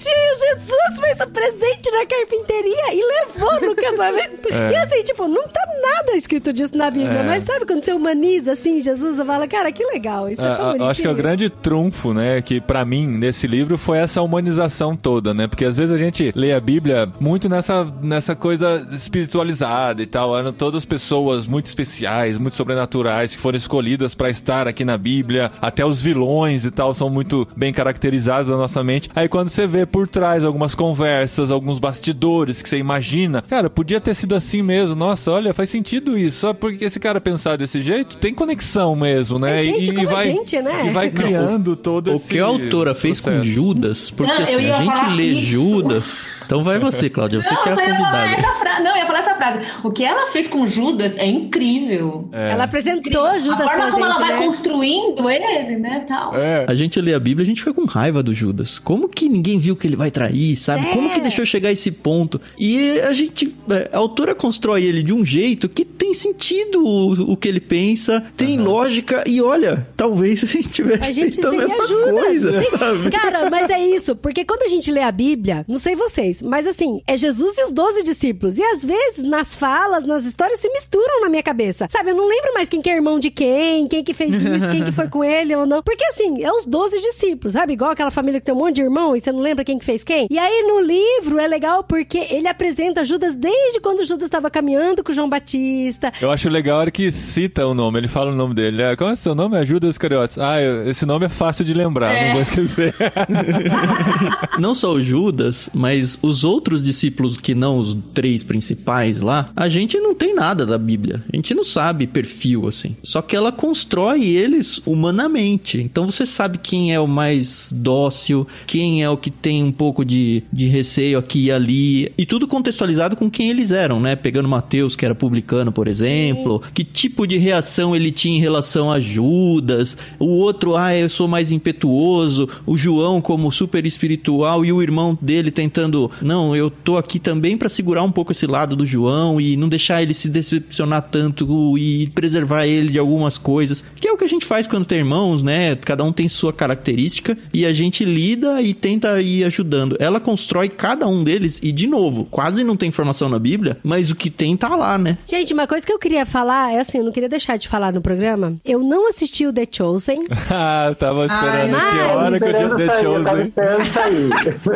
Jesus fez o presente na carpintaria e levou no casamento. [LAUGHS] É. E assim, tipo, não tá nada escrito disso na Bíblia, É. mas sabe quando você humaniza assim, Jesus, fala, cara, que legal, isso é tão Ah, bonitinho. acho que é o grande trunfo, né, que pra mim nesse livro foi essa humanização toda, né? Porque às vezes a gente lê a Bíblia muito nessa, nessa coisa espiritualizada e tal, eram todas pessoas muito especiais, muito sobrenaturais que foram escolhidas pra estar aqui na Bíblia, até os vilões e tal são muito bem caracterizados na nossa mente. Aí quando você vê por trás algumas conversas, alguns bastidores que você imagina, cara, podia ter sido assim mesmo. Nossa, olha, faz sentido isso. Só porque esse cara pensar desse jeito, tem conexão mesmo, né? É gente e, como a vai, gente, né? E vai Não, criando todo O esse que a autora fez com processo. Judas, porque Não, assim, a gente lê isso. Judas. Então vai você, Cláudia, você que é a eu ia falar convidada. essa frase. Não, eu ia falar essa frase. O que ela fez com Judas é incrível. Ela apresentou Judas a forma pra como ela gente, vai né? construindo ele, né, tal. É. A gente lê a Bíblia, a gente fica com raiva do Judas. Como que ninguém viu que ele vai trair, sabe? É. Como que deixou chegar a esse ponto? E a gente, a autora constrói ele de um jeito que tem sentido o, o que ele pensa, tem lógica e olha, talvez [LAUGHS] a gente tivesse A gente feito a mesma Judas. coisa, sabe? Cara, mas é isso, porque quando a gente lê a Bíblia, não sei vocês, mas assim, é Jesus e os doze discípulos. E às vezes, nas falas, nas histórias, se misturam na minha cabeça. Sabe, eu não lembro mais quem que é irmão de quem, quem que fez isso, quem que foi [LAUGHS] com ele ou não. Porque assim, é os doze discípulos, sabe? Igual aquela família que tem um monte de irmão e você não lembra quem que fez quem. E aí no livro é legal porque ele apresenta Judas desde quando Judas estava caminhando com João Batista. Eu acho legal a hora que cita o nome, ele fala o nome dele. É, qual é o seu nome? Ajuda os cariotes. Ah, eu- esse nome é fácil de lembrar, não vou esquecer. [LAUGHS] Não só o Judas, mas os outros discípulos que não os três principais lá, a gente não tem nada da Bíblia. A gente não sabe perfil assim. Só que ela constrói eles humanamente. Então você sabe quem é o mais dócil, quem é o que tem um pouco de, de receio aqui e ali. E tudo contextualizado com quem eles eram, né? Pegando Mateus, que era publicano, por exemplo. Que tipo de reação ele tinha em relação a Judas. O outro, ah, eu sou mais impetuoso. O João como super espiritual e o irmão dele tentando, não, eu tô aqui também pra segurar um pouco esse lado do João e não deixar ele se decepcionar tanto e preservar ele de algumas coisas. Que é o que a gente faz quando tem irmãos, né? Cada um tem sua característica e a gente lida e tenta ir ajudando. Ela constrói cada um deles e de novo, quase não tem informação na Bíblia, mas o que tem tá lá, né? Gente, uma coisa que eu queria falar é assim, eu não queria deixar de falar no programa. Eu não assisti o The Chosen. [LAUGHS] ah, eu tava esperando Ai, que mas- hora que eu tinha sair, eu tava Chosen. esperando sair. [LAUGHS]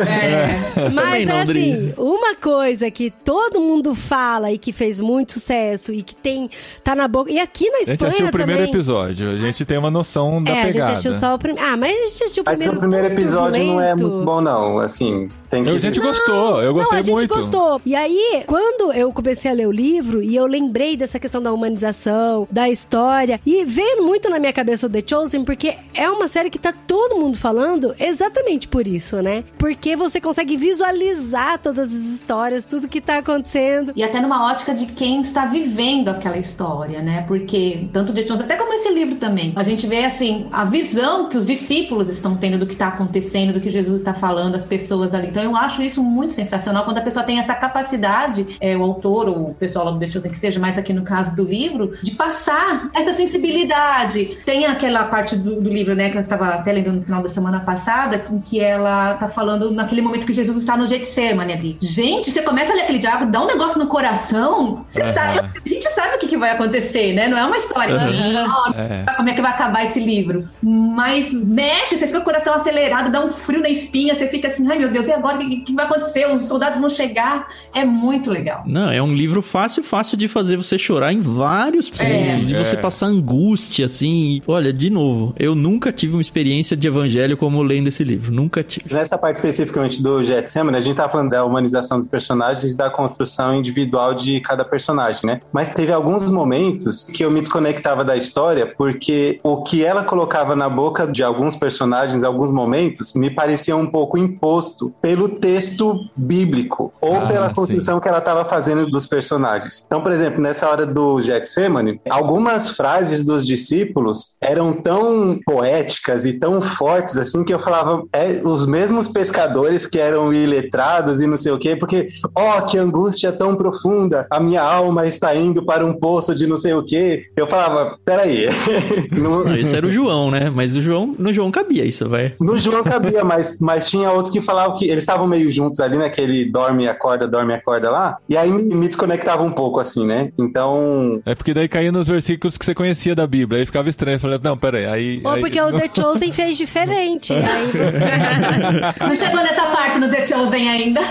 Mas Também não, é assim, uma coisa que todo mundo fala e que fez muito sucesso e que tem tá na boca. E aqui na A Espanha gente assistiu o primeiro também. episódio, a gente tem uma noção da é, a pegada. gente assistiu só o primeiro. Ah, mas a gente assistiu o Mas primeiro. o primeiro episódio não é muito bom, não. Assim, tem que. A gente gostou, eu gostei não, a gente muito. gostou. E aí, quando eu comecei a ler o livro e eu lembrei dessa questão da humanização, da história, e veio muito na minha cabeça o The Chosen, porque é uma série que tá todo mundo falando exatamente por isso, né? Porque você consegue visualizar todas as histórias, tudo que tá acontecendo. E até numa ótica de quem está vivendo aquela história, né? Porque tanto de Jones, até como esse livro também, a gente vê assim a visão que os discípulos estão tendo do que está acontecendo, do que Jesus está falando, as pessoas ali. Então eu acho isso muito sensacional quando a pessoa tem essa capacidade, é, o autor ou o pessoal do Chosen, que seja mais aqui no caso do livro, de passar essa sensibilidade. Tem aquela parte do, do livro, né, que eu estava até lendo no final da semana passada, em que ela tá falando naquele momento que Jesus está no Getsemane ali. Gente, você começa a ler aquele diálogo, dá um negócio no coração, você Aham. sabe, a gente sabe o que, que vai acontecer, né? Não é uma história que, "Ah, É. como é que vai acabar esse livro. Mas mexe, você fica com o coração acelerado, dá um frio na espinha, você fica assim, ai meu Deus, e agora o que, que vai acontecer? Os soldados vão chegar. É muito legal. Não, é um livro fácil, fácil de fazer você chorar em vários pontos, É. de você É. passar angústia, assim. Olha, de novo, eu nunca tive uma experiência de evangelho como lendo esse livro. Nunca tive. Nessa parte especificamente do Getsemane, a gente tá falando da humanização dos personagens e da construção individual de cada personagem, né? Mas teve alguns momentos que eu me desconectava da história porque o que ela colocava na boca de alguns personagens, em alguns momentos, me parecia um pouco imposto pelo texto bíblico ou Ah, pela sim. construção que ela estava fazendo dos personagens. Então, por exemplo, nessa hora do Getsemane, algumas frases dos discípulos eram tão poéticas e tão fortes assim que eu falava, é, os mesmos pescadores que eram iletrados e não sei o quê, porque, ó, que angústia tão profunda, a minha alma está indo para um poço de não sei o quê. Eu falava, peraí. [LAUGHS] não, Não, esse era o João, né? Mas o João, no João cabia isso, vai. no João cabia, mas, mas tinha outros que falavam que eles estavam meio juntos ali, naquele dorme e acorda, dorme e acorda lá, e aí me, me desconectava um pouco, assim, né? Então, É porque daí caía nos versículos que você conhecia da Bíblia, aí ficava estranho. Eu falei, não, peraí, aí... Ou aí- porque o The Chosen [LAUGHS] fez diferente. Aí você... [LAUGHS] Não chegou nessa parte no The Chosen ainda.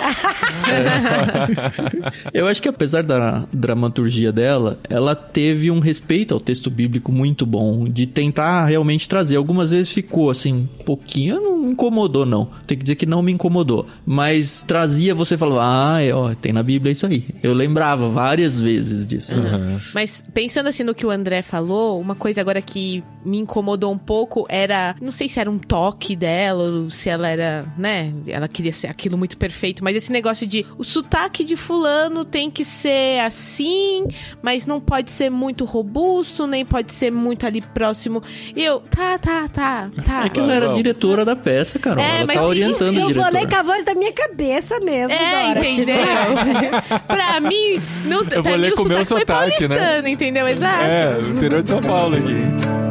Eu acho que apesar da dramaturgia dela, ela teve um respeito ao texto bíblico muito bom, de tentar realmente trazer. Algumas vezes ficou assim, um pouquinho, não me incomodou não. Tem que dizer que não me incomodou, mas trazia você falava, ah, é, ó, tem na Bíblia isso aí. Eu lembrava várias vezes disso. Mas pensando assim no que o André falou, uma coisa agora que me incomodou um pouco era, não sei se era um toque dela ou se ela era, né, ela queria ser aquilo muito perfeito, mas esse negócio de o sotaque de fulano tem que ser assim, mas não pode ser muito robusto, nem pode ser muito ali próximo. E eu, tá, tá, tá, tá. É que ela era diretora da peça, Carol. É, ela mas tá isso- orientando a Eu vou diretora. ler com a voz da minha cabeça mesmo. É, Dora. entendeu? [LAUGHS] pra mim, não, Eu pra vou mim ler o com o meu sotaque foi sotaque, né? paulistano, entendeu? Exato. É, o interior de São Paulo aqui.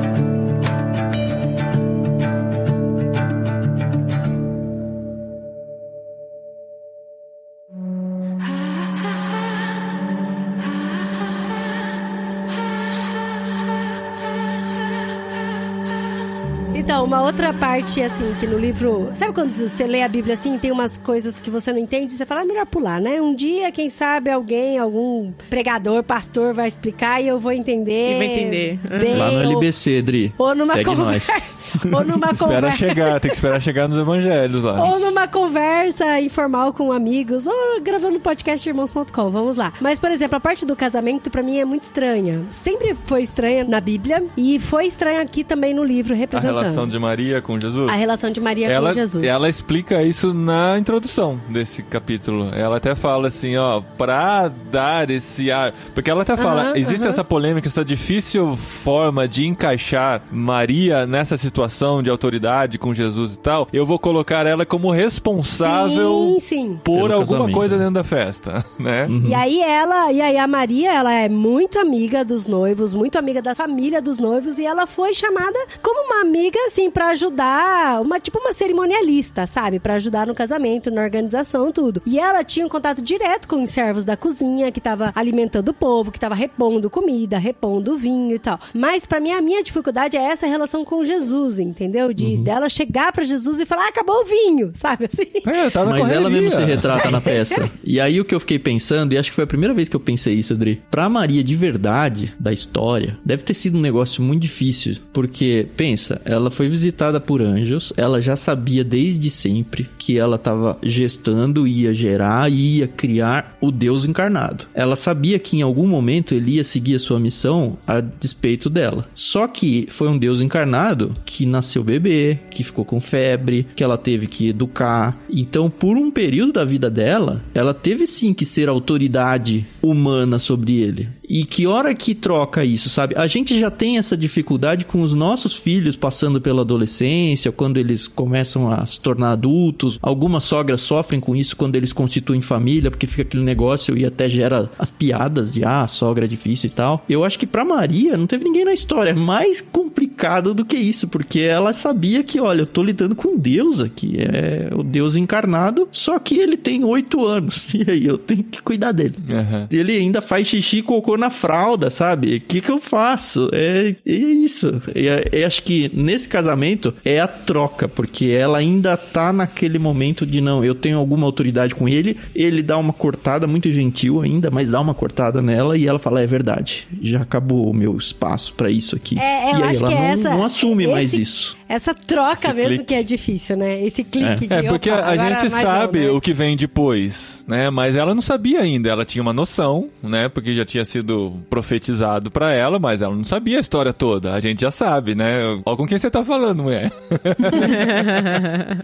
Uma outra parte, assim, que no livro. Sabe quando você lê a Bíblia assim, tem umas coisas que você não entende, você fala, ah, melhor pular, né? Um dia, quem sabe, alguém, algum pregador, pastor vai explicar e eu vou entender. E vai entender. Bem, Lá no LBC, Dri. Ou numa Segue conversa. nós. Ou numa Espera conversa. chegar, tem que esperar chegar nos evangelhos lá. Ou numa conversa informal com amigos, ou gravando podcast irmãos.com, vamos lá. Mas, por exemplo, a parte do casamento pra mim é muito estranha. Sempre foi estranha na Bíblia e foi estranha aqui também no livro A representando. relação de Maria com Jesus. A relação de Maria ela, com Jesus. ela explica isso na introdução desse capítulo. Ela até fala assim, ó, pra dar esse ar. Porque ela até fala, existe essa polêmica, essa difícil forma de encaixar Maria nessa situação de autoridade com Jesus e tal. Eu vou colocar ela como responsável Sim, sim. por Pelo alguma casamento, coisa né? dentro da festa, [LAUGHS] né? E aí ela, e aí a Maria, ela é muito amiga dos noivos, muito amiga da família dos noivos e ela foi chamada como uma amiga assim pra ajudar, uma tipo uma cerimonialista, sabe, Pra ajudar no casamento, na organização, tudo. E ela tinha um contato direto com os servos da cozinha que tava alimentando o povo, que tava repondo comida, repondo vinho e tal. Mas pra mim a minha dificuldade é essa relação com Jesus, entendeu? De dela chegar pra Jesus e falar: ah, "Acabou o vinho", [LAUGHS] sabe assim? É, tá na Mas ela correria. mesmo se retrata na peça. [LAUGHS] E aí o que eu fiquei pensando, e acho que foi a primeira vez que eu pensei isso, Adri. Pra Maria de verdade, da história, deve ter sido um negócio muito difícil. Porque, pensa, ela foi visitada por anjos, ela já sabia desde sempre que ela tava gestando, ia gerar e ia criar o Deus encarnado. Ela sabia que em algum momento ele ia seguir a sua missão a despeito dela. Só que foi um Deus encarnado que nasceu bebê, que ficou com febre, que ela teve que educar. Então, por um período da vida dela, ela teve sim que ser autoridade humana sobre ele. E que hora que troca isso, sabe? A gente já tem essa dificuldade com os nossos filhos passando pela adolescência, quando eles começam a se tornar adultos. Algumas sogras sofrem com isso quando eles constituem família, porque fica aquele negócio e até gera as piadas de ah, sogra é difícil e tal. Eu acho que pra Maria não teve ninguém na história É mais complicado do que isso, porque ela sabia que, olha, eu tô lidando com Deus aqui, é o Deus encarnado, só que ele tem oito anos, [LAUGHS] e aí eu tenho que cuidar dele. Aham. Ele ainda faz xixi e cocô na fralda, sabe? O que que eu faço? É, é isso. É, é, acho que nesse casamento é a troca, porque ela ainda tá naquele momento de não, eu tenho alguma autoridade com ele, ele dá uma cortada muito gentil ainda, mas dá uma cortada nela e ela fala, é verdade, já acabou o meu espaço pra isso aqui. É, e aí ela que não, é essa- não assume mais esse- isso. Essa troca Esse mesmo clique. que é difícil, né? Esse clique de É porque opa, a agora gente sabe não, né? o que vem depois, né? Mas ela não sabia ainda. Ela tinha uma noção, né? Porque já tinha sido profetizado pra ela, mas ela não sabia a história toda. A gente já sabe, né? Olha com quem você tá falando, mulher. [LAUGHS]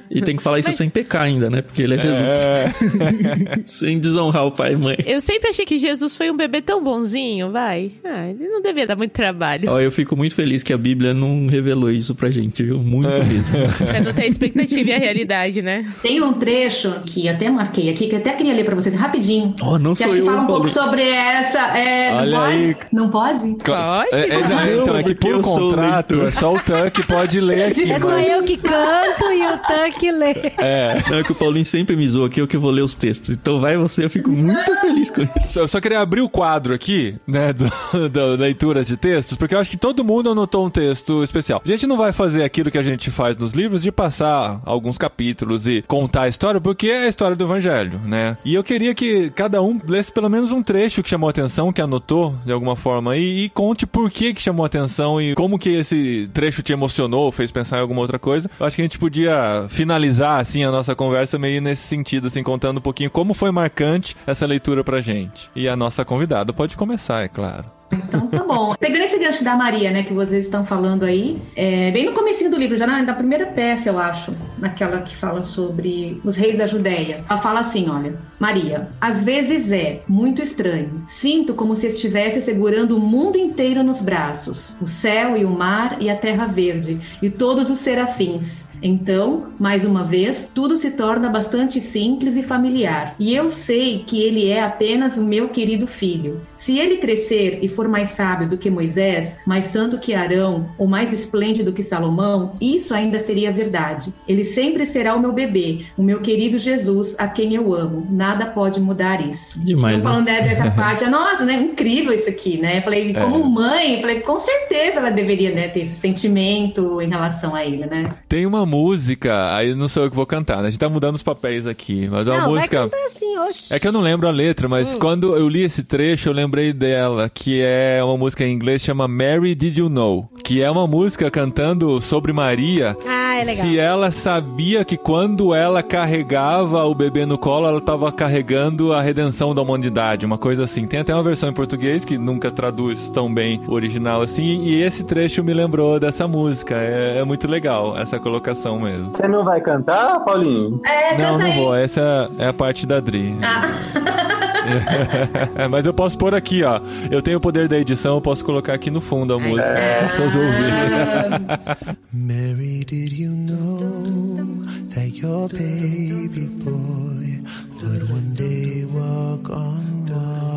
E tem que falar isso sem pecar ainda, né? Porque ele é Jesus. [LAUGHS] sem desonrar o pai e mãe. Eu sempre achei que Jesus foi um bebê tão bonzinho, vai. Ah, ele não devia dar muito trabalho. Ó, eu fico muito feliz que a Bíblia não revelou isso pra gente, viu? Muito mesmo. [LAUGHS] Pra não ter a expectativa e a realidade, né? Tem um trecho que até marquei aqui, que eu até queria ler pra vocês rapidinho. Oh, não que sou acho que eu, fala um pouco sobre essa. É, Olha não pode? aí. Não pode? Pode? É, é, não, então, é que por contrato leitor. é só o Tan que pode ler aqui. É só mas- eu que canto e o Tan que lê. É. É que o Paulinho sempre me zoa aqui, eu que vou ler os textos. Então vai você, eu fico muito feliz com isso. Eu só queria abrir o quadro aqui, né, do, [LAUGHS] da leitura de textos, porque eu acho que todo mundo anotou um texto especial. A gente não vai fazer aquilo que a gente faz nos livros de passar alguns capítulos e contar a história, porque é a história do evangelho, né? E eu queria que cada um lesse pelo menos um trecho que chamou a atenção, que anotou de alguma forma, e, e conte por que que chamou a atenção e como que esse trecho te emocionou, fez pensar em alguma outra coisa. Eu acho que a gente podia finalizar, assim, a nossa conversa meio nesse sentido, assim, contando um pouquinho como foi marcante essa leitura pra gente. E a nossa convidada pode começar, é claro. Então tá bom. Pegando esse gancho da Maria, né, que vocês estão falando aí, é, bem no comecinho do livro, já na, na primeira peça, eu acho, naquela que fala sobre os reis da Judéia. Ela fala assim, olha, Maria, às vezes é muito estranho. Sinto como se estivesse segurando o mundo inteiro nos braços, o céu e o mar e a terra verde e todos os serafins. Então, mais uma vez, tudo se torna bastante simples e familiar. E eu sei que ele é apenas o meu querido filho. Se ele crescer e for mais sábio do que Moisés, mais santo que Arão ou mais esplêndido que Salomão, isso ainda seria verdade. Ele sempre será o meu bebê, o meu querido Jesus, a quem eu amo. Nada pode mudar isso. Demais, Então, né? falando né, dessa [LAUGHS] parte, nossa, né? Incrível isso aqui, né? Falei, como mãe, falei, com certeza ela deveria né, ter esse sentimento em relação a ele, né? Tem uma música, aí não sou eu que vou cantar, né? A gente tá mudando os papéis aqui, mas é uma Não, música. vai cantar assim, oxe. É que eu não lembro a letra, mas Hum. quando eu li esse trecho, eu lembrei dela, que é uma música em inglês chama Mary Did You Know, que é uma música cantando sobre Maria. Ah, é legal. Se ela sabia que quando ela carregava o bebê no colo, ela estava carregando a redenção da humanidade, uma coisa assim. Tem até uma versão em português que nunca traduz tão bem o original assim, e esse trecho me lembrou dessa música. É, é muito legal essa colocação mesmo. Você não vai cantar, Paulinho? É, Não, canta não aí. vou. Essa é a parte da Dri. É, [LAUGHS] [LAUGHS] mas eu posso pôr aqui, ó. Eu tenho o poder da edição, eu posso colocar aqui no fundo a música para as [LAUGHS] pessoas ouvirem. [LAUGHS] Mary, did you know that your baby boy would one day walk on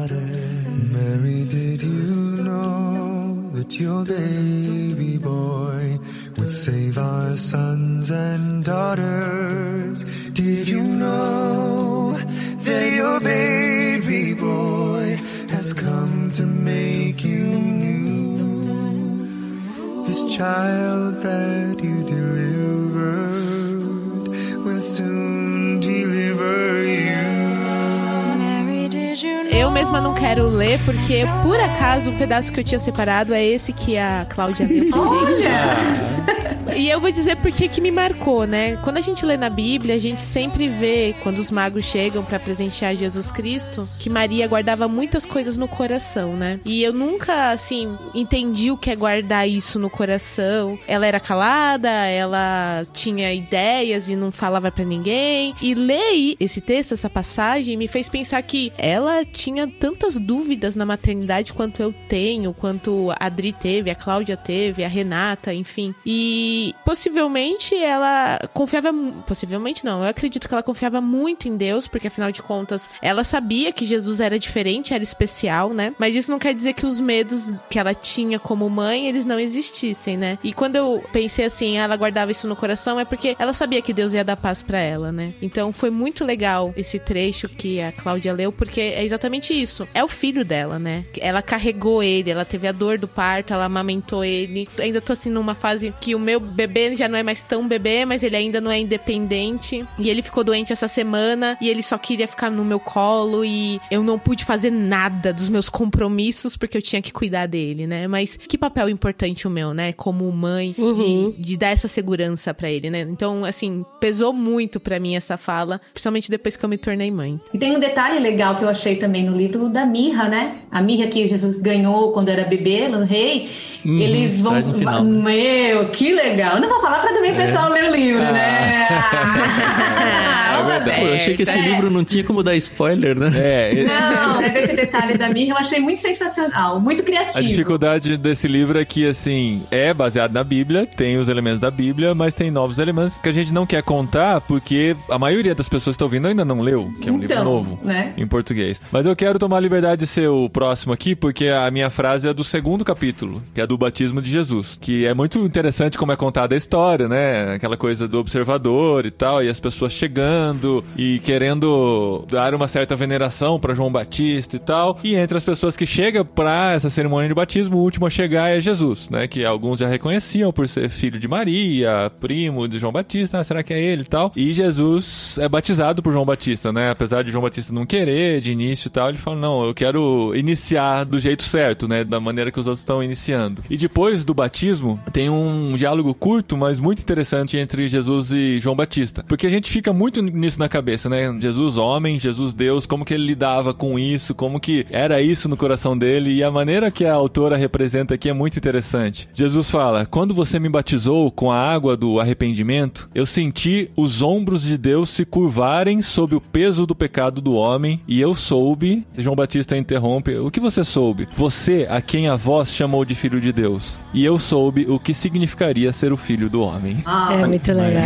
water? Mary, did you know that your baby boy would save our sons and daughters? Did you know that your baby boy has come to make you new? This child that you delivered will soon deliver you. Eu mesma não quero ler, porque por acaso o pedaço que eu tinha separado é esse que a Cláudia leu. [LAUGHS] Olha! E eu vou dizer por que me marcou, né? Quando a gente lê na Bíblia, a gente sempre vê, quando os magos chegam pra presentear Jesus Cristo, que Maria guardava muitas coisas no coração, né? E eu nunca, assim, entendi o que é guardar isso no coração. Ela era calada, ela tinha ideias e não falava pra ninguém. E ler esse texto, essa passagem, me fez pensar que ela tinha tantas dúvidas na maternidade quanto eu tenho, quanto a Adri teve, a Cláudia teve, a Renata, enfim. E possivelmente ela confiava. Possivelmente não, eu acredito que ela confiava muito em Deus, porque afinal de contas ela sabia que Jesus era diferente, era especial, né? Mas isso não quer dizer que os medos que ela tinha como mãe eles não existissem, né? E quando eu pensei assim, ela guardava isso no coração, é porque ela sabia que Deus ia dar paz pra ela, né? Então foi muito legal esse trecho que a Cláudia leu, porque é exatamente isso. É o filho dela, né? Ela carregou ele, ela teve a dor do parto, ela amamentou ele. Ainda tô assim numa fase que o meu bebê já não é mais tão bebê, mas ele ainda não é independente. E ele ficou doente essa semana e ele só queria ficar no meu colo e eu não pude fazer nada dos meus compromissos porque eu tinha que cuidar dele, né? Mas que papel importante o meu, né? Como mãe, de, de dar essa segurança pra ele, né? Então, assim, pesou muito pra mim essa fala, principalmente depois que eu me tornei mãe. E tem um detalhe legal que eu achei também no livro da mirra, né? A mirra que Jesus ganhou quando era bebê, no rei. Uhum, eles vão. Meu, que legal. Eu não vou falar pra também o pessoal ler o livro, né? Ah, vamos Pô, eu achei que esse É. livro não tinha como dar spoiler, né? É, Não, mas esse detalhe da mirra eu achei muito sensacional, muito A criativo. dificuldade desse livro é que, assim, é baseado na Bíblia, tem os elementos da Bíblia, mas tem novos elementos que a gente não quer contar porque a maioria das pessoas que estão ouvindo ainda não leu, que é um livro Então, novo né? em português. Mas eu quero tomar a liberdade de ser o próximo aqui, porque a minha frase é do segundo capítulo, que é do batismo de Jesus, que é muito interessante como é contada a história, né? Aquela coisa do observador e tal, e as pessoas chegando e querendo dar uma certa veneração para João Batista e tal. E entre as pessoas que chegam para essa cerimônia de batismo, o último a chegar é Jesus, né? Que alguns já reconheciam por ser filho de Maria, primo de João Batista, ah, será que é ele e tal? E Jesus é batizado por João Batista, né? Apesar de João Batista não querer de início e tal, ele fala: "Não, eu quero iniciar do jeito certo, né? Da maneira que os outros estão iniciando". E depois do batismo, tem um diálogo curto, mas muito interessante entre Jesus e João Batista, porque a gente fica muito nisso na cabeça, né? Jesus homem, Jesus Deus, como que ele lidava com isso, como que era isso no coração dele e a maneira que a autora representa aqui é muito interessante. Jesus fala: "Quando você me batizou com a água do arrependimento, eu senti os ombros de Deus se curvarem sob o peso do pecado do homem, e eu soube." João Batista interrompe: "O que você soube? Você a quem a voz chamou de filho de Deus. E eu soube o que significaria ser o filho do homem. Ah, É muito legal.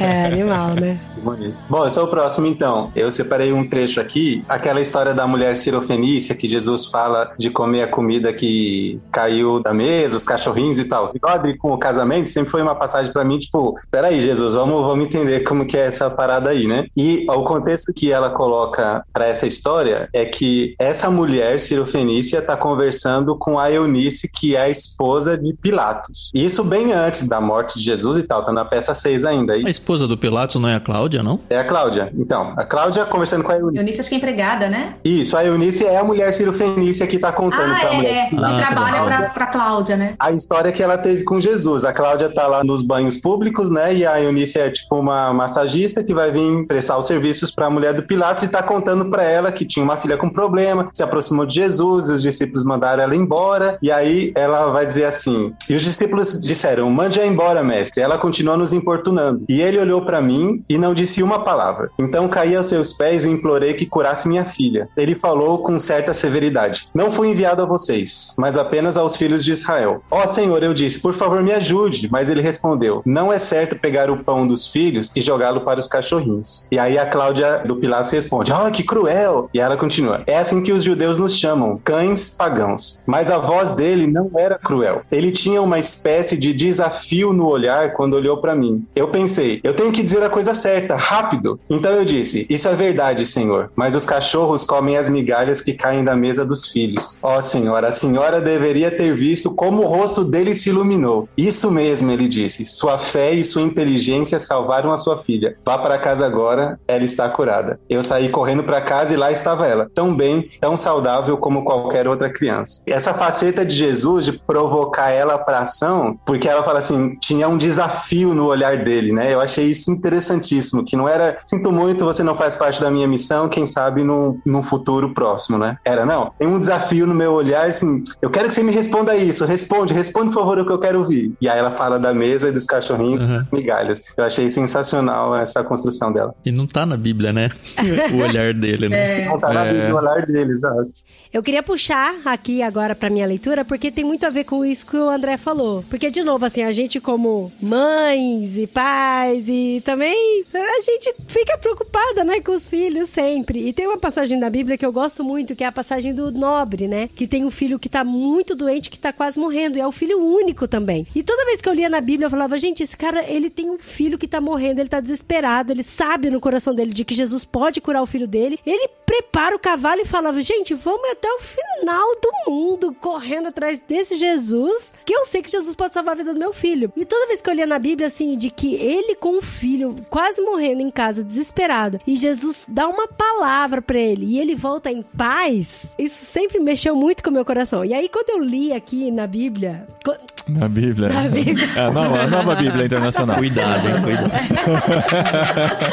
É animal, né? Bonito. Bom, eu sou o próximo então. Eu separei um trecho aqui, aquela história da mulher cirofenícia que Jesus fala de comer a comida que caiu da mesa, os cachorrinhos e tal. Rodri com o casamento sempre foi uma passagem pra mim, tipo, peraí, Jesus, vamos, vamos entender como que é essa parada aí, né? E o contexto que ela coloca pra essa história é que essa mulher cirofenícia tá conversando com a Eunice, que é a esposa de Pilatos. Isso bem antes da morte de Jesus e tal, tá na peça 6 ainda. E A esposa do Pilatos não é a Cláudia, não? é a Cláudia. Então, a Cláudia conversando com a Eunice. Eunice acho que é empregada, né? Isso, a Eunice é a mulher cirofenícia que tá contando Ah, pra é, mulher. é. Que Ah, trabalha tá. pra, pra Cláudia, né? A história que ela teve com Jesus. A Cláudia tá lá nos banhos públicos, né? E a Eunice é tipo uma massagista que vai vir prestar os serviços pra mulher do Pilatos e tá contando pra ela que tinha uma filha com problema, se aproximou de Jesus, e os discípulos mandaram ela embora. E aí ela vai dizer assim: E os discípulos disseram: Mande-a embora, mestre. Ela continuou nos importunando. E ele olhou pra mim e não disse uma palavra. Então caí aos seus pés e implorei que curasse minha filha. Ele falou com certa severidade: Não fui enviado a vocês, mas apenas aos filhos de Israel. Ó Senhor, eu disse: Por favor, me ajude. Mas ele respondeu: Não é certo pegar o pão dos filhos e jogá-lo para os cachorrinhos. E aí a Cláudia do Pilatos responde: Ah, que cruel! E ela continua: É assim que os judeus nos chamam, cães pagãos. Mas a voz dele não era cruel. Ele tinha uma espécie de desafio no olhar quando olhou para mim. Eu pensei: Eu tenho que dizer a coisa certa, rápido. Então eu disse: Isso é verdade, Senhor. Mas os cachorros comem as migalhas que caem da mesa dos filhos. Ó Senhor, a senhora deveria ter visto como o rosto dele se iluminou. Isso mesmo, ele disse. Sua fé e sua inteligência salvaram a sua filha. Vá para casa agora, ela está curada. Eu saí correndo para casa e lá estava ela, tão bem, tão saudável como qualquer outra criança. Essa faceta de Jesus de provocar ela para ação, porque ela fala assim, tinha um desafio no olhar dele, né? Eu achei isso interessantíssimo, que não era, sinto muito, você não faz parte da minha missão, quem sabe num, num futuro próximo, né? Era, não, tem um desafio no meu olhar, assim, eu quero que você me responda isso, responde, responde por favor o que eu quero ouvir. E aí ela fala da mesa e dos cachorrinhos, Uhum. migalhas. Eu achei sensacional essa construção dela. E não tá na Bíblia, né? [LAUGHS] o olhar dele, né? Não tá na É. Bíblia, no olhar deles, exato. Eu queria puxar aqui agora pra minha leitura, porque tem muito a ver com isso que o André falou. Porque, de novo, assim, a gente como mães e pais e também a gente fica preocupada, né, com os filhos sempre. E tem uma passagem da Bíblia que eu gosto muito, que é a passagem do nobre, né? Que tem um filho que tá muito doente, que tá quase morrendo. E é o filho único também. E toda vez que eu lia na Bíblia, eu falava, gente, esse cara, ele tem um filho que tá morrendo, ele tá desesperado, ele sabe no coração dele de que Jesus pode curar o filho dele. Ele prepara o cavalo e falava, gente, vamos até o final do mundo correndo atrás desse Jesus, que eu sei que Jesus pode salvar a vida do meu filho. E toda vez que eu lia na Bíblia, assim, de que ele com o filho quase morrendo em casa, desesperado, e Jesus dá uma palavra pra ele e ele volta em paz, isso sempre mexeu muito com o meu coração. E aí, quando eu li aqui na Bíblia, co- Na Bíblia. Na Bíblia. É a nova, a nova Bíblia Internacional. Cuidado, hein? Cuidado. [LAUGHS]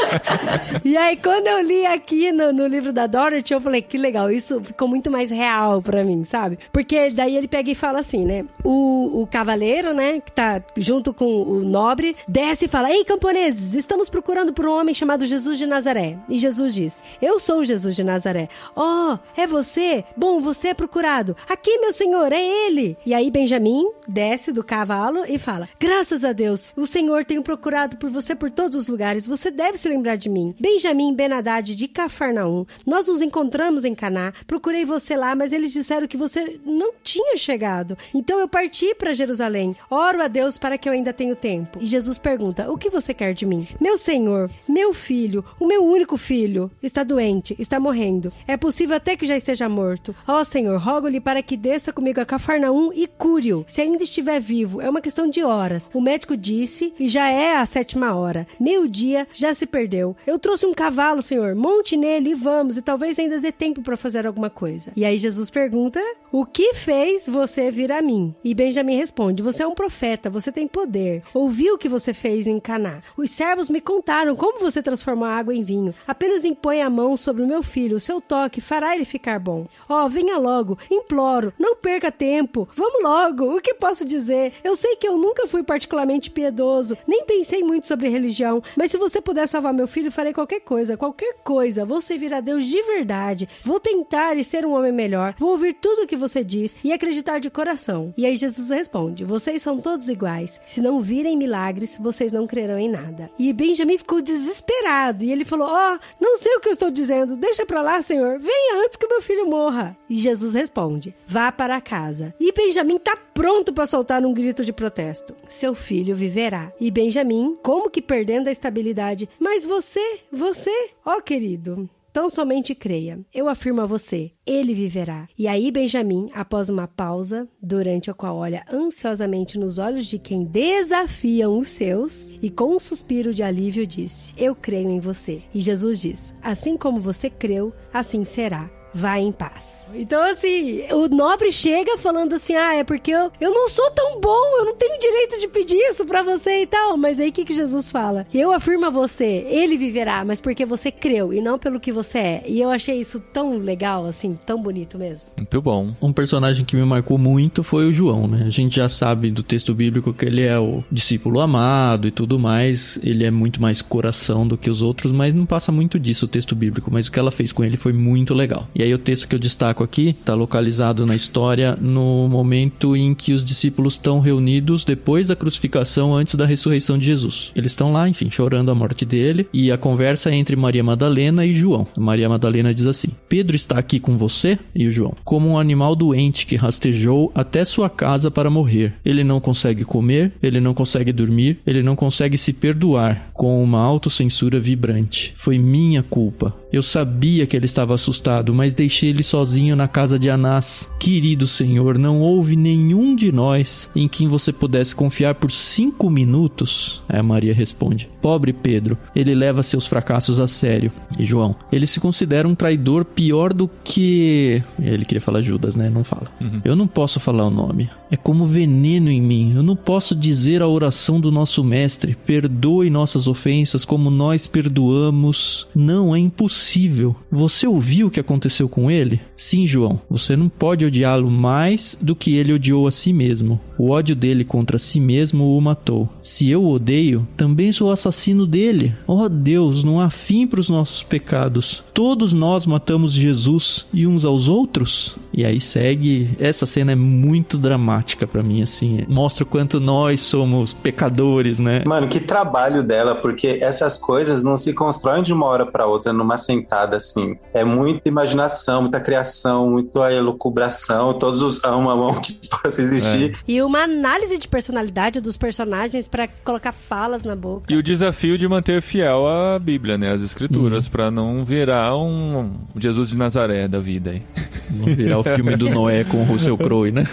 E aí, quando eu li aqui no, no livro da Dorothy, eu falei, que legal, isso ficou muito mais real pra mim, sabe? Porque daí ele pega e fala assim, né? O, o cavaleiro, né, que tá junto com o nobre, desce e fala: Ei, camponeses, estamos procurando por um homem chamado Jesus de Nazaré. E Jesus diz: Eu sou Jesus de Nazaré. Oh, é você? Bom, você é procurado. Aqui, meu senhor, é ele. E aí, Benjamim desce do cavalo e fala: Graças a Deus, o Senhor tem procurado por você por todos os lugares. Você deve se lembrar de mim. Benjamim Ben Haddad de Cafarnaum. Nós nos encontramos em Caná. Procurei você lá, mas eles disseram que você não tinha chegado. Então eu parti para Jerusalém. Oro a Deus para que eu ainda tenha tempo. E Jesus pergunta: O que você quer de mim? Meu Senhor, meu filho, o meu único filho, está doente, está morrendo. É possível até que já esteja morto. Ó Senhor, rogo-lhe para que desça comigo a Cafarnaum e cure-o. Se ainda estiver vivo, é uma questão de horas. O médico disse e já é a sétima hora. Meio dia já se perdeu. Eu trouxe um cavalo, Senhor. Monte nele e vamos, e talvez ainda dê tempo para fazer alguma coisa. E aí Jesus pergunta: O que fez você vir a mim? E Benjamim responde: Você é um profeta, você tem poder. Ouvi o que você fez em Caná. Os servos me contaram como você transformou a água em vinho. Apenas impõe a mão sobre o meu filho, o seu toque fará ele ficar bom. Ó, venha logo, imploro, não perca tempo. Vamos logo. O que posso dizer. Eu sei que eu nunca fui particularmente piedoso, nem pensei muito sobre religião, mas se você puder salvar meu filho, farei qualquer coisa, qualquer coisa. Vou servir a Deus de verdade. Vou tentar e ser um homem melhor. Vou ouvir tudo o que você diz e acreditar de coração. E aí Jesus responde: Vocês são todos iguais. Se não virem milagres, vocês não crerão em nada. E Benjamin ficou desesperado e ele falou: Ó, oh, não sei o que eu estou dizendo. Deixa pra lá, Senhor. Venha antes que meu filho morra. E Jesus responde: Vá para casa. E Benjamin tá pronto para soltar um grito de protesto. Seu filho viverá. E Benjamin, como que perdendo a estabilidade, mas você, você, ó querido, Tão somente creia. Eu afirmo a você, ele viverá. E aí, Benjamim, após uma pausa, durante a qual olha ansiosamente nos olhos de quem desafiam os seus, e com um suspiro de alívio disse: Eu creio em você. E Jesus diz: Assim como você creu, assim será vai em paz. Então, assim, o nobre chega falando assim: ah, é porque eu, eu não sou tão bom, eu não tenho direito de pedir isso pra você e tal. Mas aí o que, que Jesus fala? Eu afirmo a você, ele viverá, mas porque você creu e não pelo que você é. E eu achei isso tão legal, assim, tão bonito mesmo. Muito bom. Um personagem que me marcou muito foi o João, né? A gente já sabe do texto bíblico que ele é o discípulo amado e tudo mais. Ele é muito mais coração do que os outros, mas não passa muito disso o texto bíblico. Mas o que ela fez com ele foi muito legal. E aí o texto que eu destaco aqui está localizado na história no momento em que os discípulos estão reunidos depois da crucificação, antes da ressurreição de Jesus. Eles estão lá, enfim, chorando a morte dele e a conversa é entre Maria Madalena e João. Maria Madalena diz assim: Pedro está aqui com você? E o João: Como um animal doente que rastejou até sua casa para morrer. Ele não consegue comer, ele não consegue dormir, ele não consegue se perdoar com uma autocensura vibrante. Foi minha culpa. Eu sabia que ele estava assustado, mas deixei ele sozinho na casa de Anás. Querido Senhor, não houve nenhum de nós em quem você pudesse confiar por cinco minutos? Aí Maria responde: Pobre Pedro, ele leva seus fracassos a sério. E João, ele se considera um traidor pior do que. Ele queria falar Judas, né? Não fala. Uhum. Eu não posso falar o nome. É como veneno em mim. Eu não posso dizer a oração do nosso Mestre: perdoe nossas ofensas como nós perdoamos. Não, é impossível. Você ouviu o que aconteceu com ele? Sim, João. Você não pode odiá-lo mais do que ele odiou a si mesmo. O ódio dele contra si mesmo o matou. Se eu o odeio, também sou assassino dele. Oh Deus, não há fim para os nossos pecados. Todos nós matamos Jesus e uns aos outros? E aí segue. Essa cena é muito dramática para mim, assim. Mostra o quanto nós somos pecadores, né? Mano, que trabalho dela, porque essas coisas não se constroem de uma hora para outra numa sentada assim. É muita imaginação, muita criação, muita elucubração, todos os amo, amo que [LAUGHS] possa existir. É. E uma análise de personalidade dos personagens para colocar falas na boca. E o desafio de manter fiel à Bíblia, né? As escrituras, hum. para não virar um Jesus de Nazaré da vida aí. Não virar o filme do Noé com o Russell Crowe, né?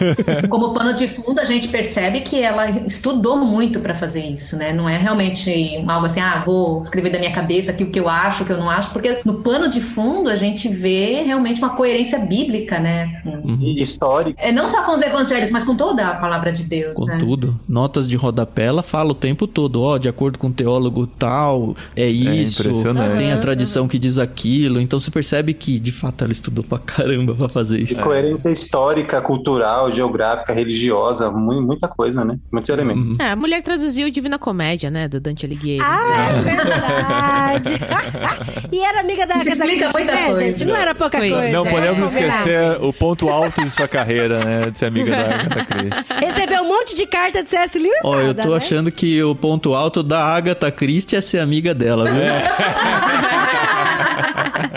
[LAUGHS] Como pano de fundo, a gente percebe que ela estudou muito para fazer isso, né? Não é realmente algo assim, ah, vou escrever da minha cabeça aqui o que eu acho, o que eu não acho, porque no pano de fundo a gente vê realmente uma coerência bíblica, né? Uhum. Histórica. É, não só com os evangelhos, mas com toda a palavra de Deus. Com né? tudo. Notas de rodapé, ela fala o tempo todo, ó, de acordo com o teólogo tal, é isso. É impressionante. Tem a tradição que diz aquilo. Então você percebe que, de fato, ela estudou pra caramba pra fazer isso. E coerência histórica, cultural, geográfica, religiosa, muita coisa, né? Muitos elementos. Uhum. É, a mulher traduziu Divina Comédia, né? Do Dante Alighieri. Ah, é [LAUGHS] verdade. [LAUGHS] e era amiga da Agatha Christie, né, gente? Não era pouca coisa. Não podemos é, esquecer o ponto alto de sua carreira, né? De ser amiga da [LAUGHS] Agatha Christie. Recebeu um monte de carta de C.S. Lewis. Ó, oh, eu tô né? achando que o ponto alto da Agatha Christie é ser amiga dela, viu? É. [LAUGHS]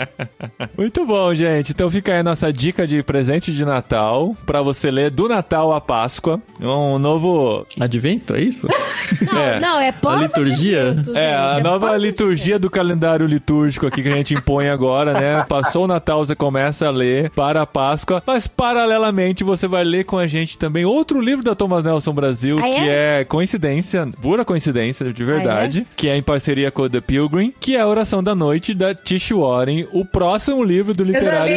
[LAUGHS] Muito bom, gente. Então fica aí a nossa dica de presente de Natal para você ler do Natal à Páscoa. Um novo advento, é isso? [LAUGHS] Não, é. não, é pós A liturgia? é, a é nova liturgia do calendário litúrgico aqui que a gente impõe agora, né? Passou o Natal, você começa a ler para a Páscoa, mas paralelamente você vai ler com a gente também outro livro da Thomas Nelson Brasil, ah, que é? é coincidência, pura coincidência, de verdade, ah, é? que é em parceria com The Pilgrim, que é a Oração da Noite da Tish Warren, o próximo livro do literário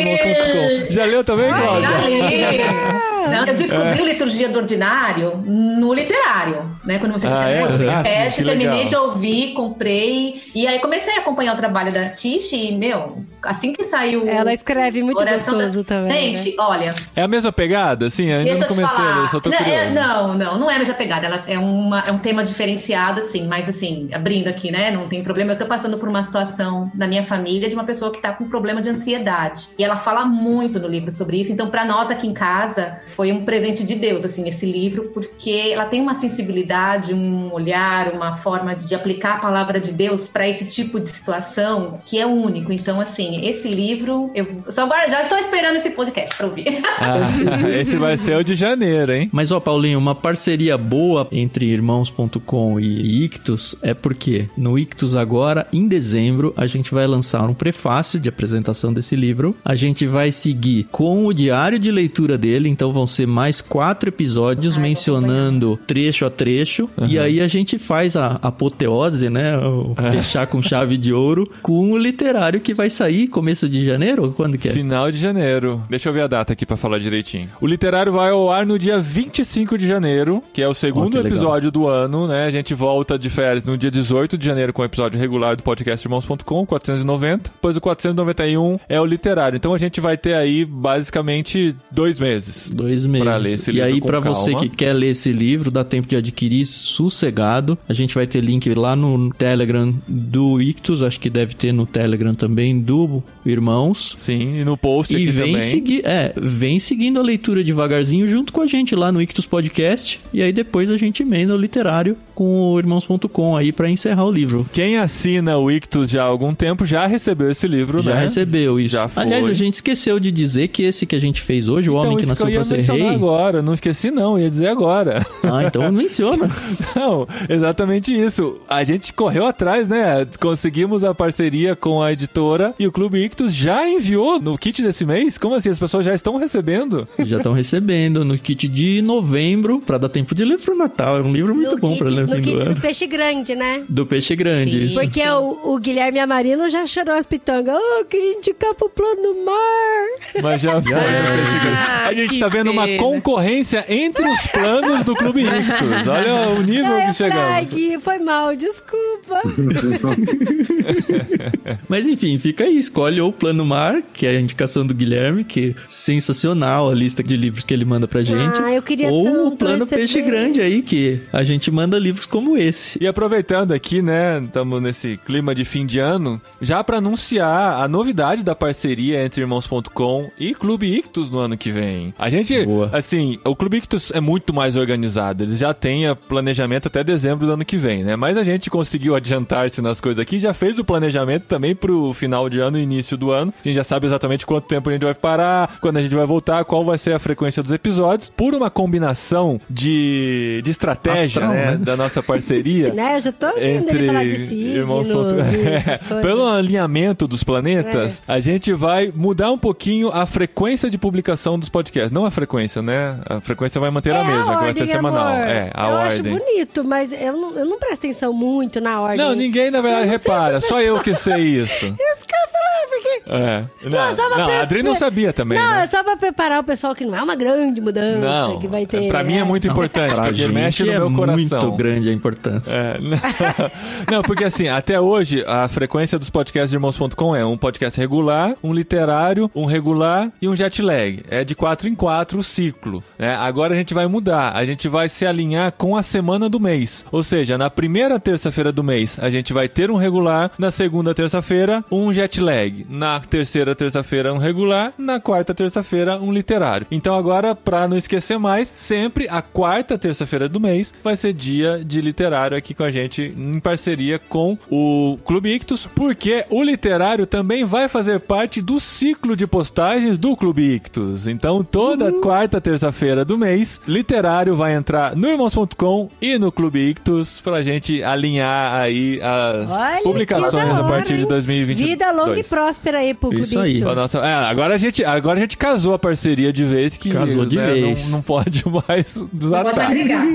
já, já leu também, Cláudia? Já li. [LAUGHS] Não, eu descobri é. Liturgia do Ordinário no literário, né? Quando vocês ah, é? podcast, ah, terminei legal. de ouvir, comprei. E aí comecei a acompanhar o trabalho da Tish e, meu, assim que saiu. Ela escreve muito Oração da- gostoso também. né? Gente, olha, É a mesma pegada? Sim, ainda Deixa não comecei, falar. eu só tô não, é, não, não, não é a mesma pegada. Ela é, uma, é um tema diferenciado, assim, mas assim, abrindo aqui, né? Não tem problema. Eu tô passando por uma situação na minha família de uma pessoa que tá com problema de ansiedade. E ela fala muito no livro sobre isso. Então, para nós aqui em casa, foi um presente de Deus, assim, esse livro, porque ela tem uma sensibilidade, um olhar, uma forma de, de aplicar a palavra de Deus para esse tipo de situação que é único. Então, assim, esse livro, eu só agora já estou esperando esse podcast para ouvir. [LAUGHS] Ah, esse vai ser o de janeiro, hein? Mas, ó, Paulinho, uma parceria boa entre irmãos.com e Ictus é porque no Ictus agora, em dezembro, a gente vai lançar um prefácio de apresentação desse livro. A gente vai seguir com o diário de leitura dele, então vão ser mais quatro episódios vou mencionando trecho a trecho. E aí a gente faz a apoteose, né? O [LAUGHS] fechar com chave de ouro com o literário que vai sair começo de janeiro? Quando que é? Final de janeiro. Deixa eu ver a data aqui pra falar direitinho. O literário vai ao ar no dia 25 de janeiro, que é o segundo legal. episódio do ano, né? A gente volta de férias no dia 18 de janeiro com o episódio regular do podcast irmãos.com, 490. Depois o 491 é o literário. Então a gente vai ter aí basicamente dois meses. Dois meses. Pra ler esse e livro aí, pra você que quer ler esse livro, dá tempo de adquirir sossegado. A gente vai ter link lá no Telegram do Ictus, acho que deve ter no Telegram também do Irmãos. Sim, e no post E vem também. seguir, é, vem seguindo a leitura devagarzinho junto com a gente lá no Ictus Podcast. E aí depois a gente emenda o literário com o irmãos.com aí pra encerrar o livro. Quem assina o Ictus já há algum tempo já recebeu esse livro, Já né? recebeu isso. Já foi. Aliás, a gente esqueceu de dizer que esse que a gente fez hoje, o Homem então, que isso Nasceu pra Ser mencionar agora, não esqueci não, ia dizer agora. Ah, então [LAUGHS] menciona. Não, exatamente isso. A gente correu atrás, né? Conseguimos a parceria com a editora e o Clube Ictus já enviou no kit desse mês? Como assim? As pessoas já estão recebendo? Já estão recebendo no kit de novembro pra dar tempo de ler pro Natal. É um livro muito no bom pra ler no no do kit do ano. peixe grande, né? Do peixe grande. Sim. isso. Porque o, o Guilherme Amarino já chorou as pitangas. Oh, eu queria indicar pro plano mar. Mas já foi. Já no Peixe Grande. a Ah, gente tá vendo uma concorrência entre os planos do Clube Ictus. Olha o nível Aí que ai, chegamos. Gui, foi mal, desculpa. [LAUGHS] Mas enfim, fica aí. Escolhe ou o Plano Mar, que é a indicação do Guilherme, que é sensacional a lista de livros que ele manda pra gente. Ah, eu queria ou o Plano receber. Peixe Grande aí, que a gente manda livros como esse. E aproveitando aqui, né, estamos nesse clima de fim de ano, já para anunciar a novidade da parceria entre Irmãos.com e Clube Ictus no ano que vem. A gente, Boa. assim, o Clube Ictus é muito mais organizado, eles já têm a planejamento até dezembro do ano que vem, né? Mas a gente conseguiu adiantar-se nas coisas aqui, já fez o planejamento também pro final de ano e início do ano. A gente já sabe exatamente quanto tempo a gente vai parar, quando a gente vai voltar, qual vai ser a frequência dos episódios, por uma combinação de, de estratégia, Astral, né, né? da nossa parceria [LAUGHS] né? Eu já tô ouvindo ele entre falar de signos e essas [LAUGHS] coisas. Pelo alinhamento dos planetas, a gente vai mudar um pouquinho a frequência de publicação dos podcasts. Não a frequência, né? A frequência vai manter É a mesma, que vai ser ordem, semanal. amor. É, a eu ordem. acho bonito, mas eu não, eu não presto atenção muito na ordem. Não, ninguém na verdade Eu repara, só eu que sei [LAUGHS] isso. Isso que eu É. Não, Não, só pra não, pre- a Adri não sabia também, não, né? é só pra preparar o pessoal que não é uma grande mudança Não, que vai ter. pra mim é né? muito importante, Pra porque mexe no é meu coração. muito grande a importância. É, não, [LAUGHS] não, porque assim, até hoje a frequência dos podcasts de irmãos.com é um podcast regular, um literário, um regular e um jet lag. É de quatro em quatro o ciclo. Né? Agora a gente vai mudar, a gente vai se alinhar com a semana do mês. Ou seja, na primeira terça-feira do mês a gente vai ter um regular, na segunda terça-feira um jet lag, na terceira terça-feira um regular, na quarta terça-feira um literário. Então agora, pra não esquecer mais, sempre a quarta terça-feira do mês vai ser dia de literário aqui com a gente em parceria com o Clube Ictus, porque o literário também vai fazer parte do ciclo de postagens do Clube Ictus. Então toda quarta terça-feira do mês, literário vai entrar no irmãos.com e no Clube Ictus pra gente alinhar aí as Olha publicações da a hora, partir de hein? 2022. Vida longa e próspera aí pro Isso aí. Nossa, é, agora a gente, agora a gente casou a parceria de vez que Casou de né, vez. Não, não pode [LAUGHS] mais Pode desatar. agregar.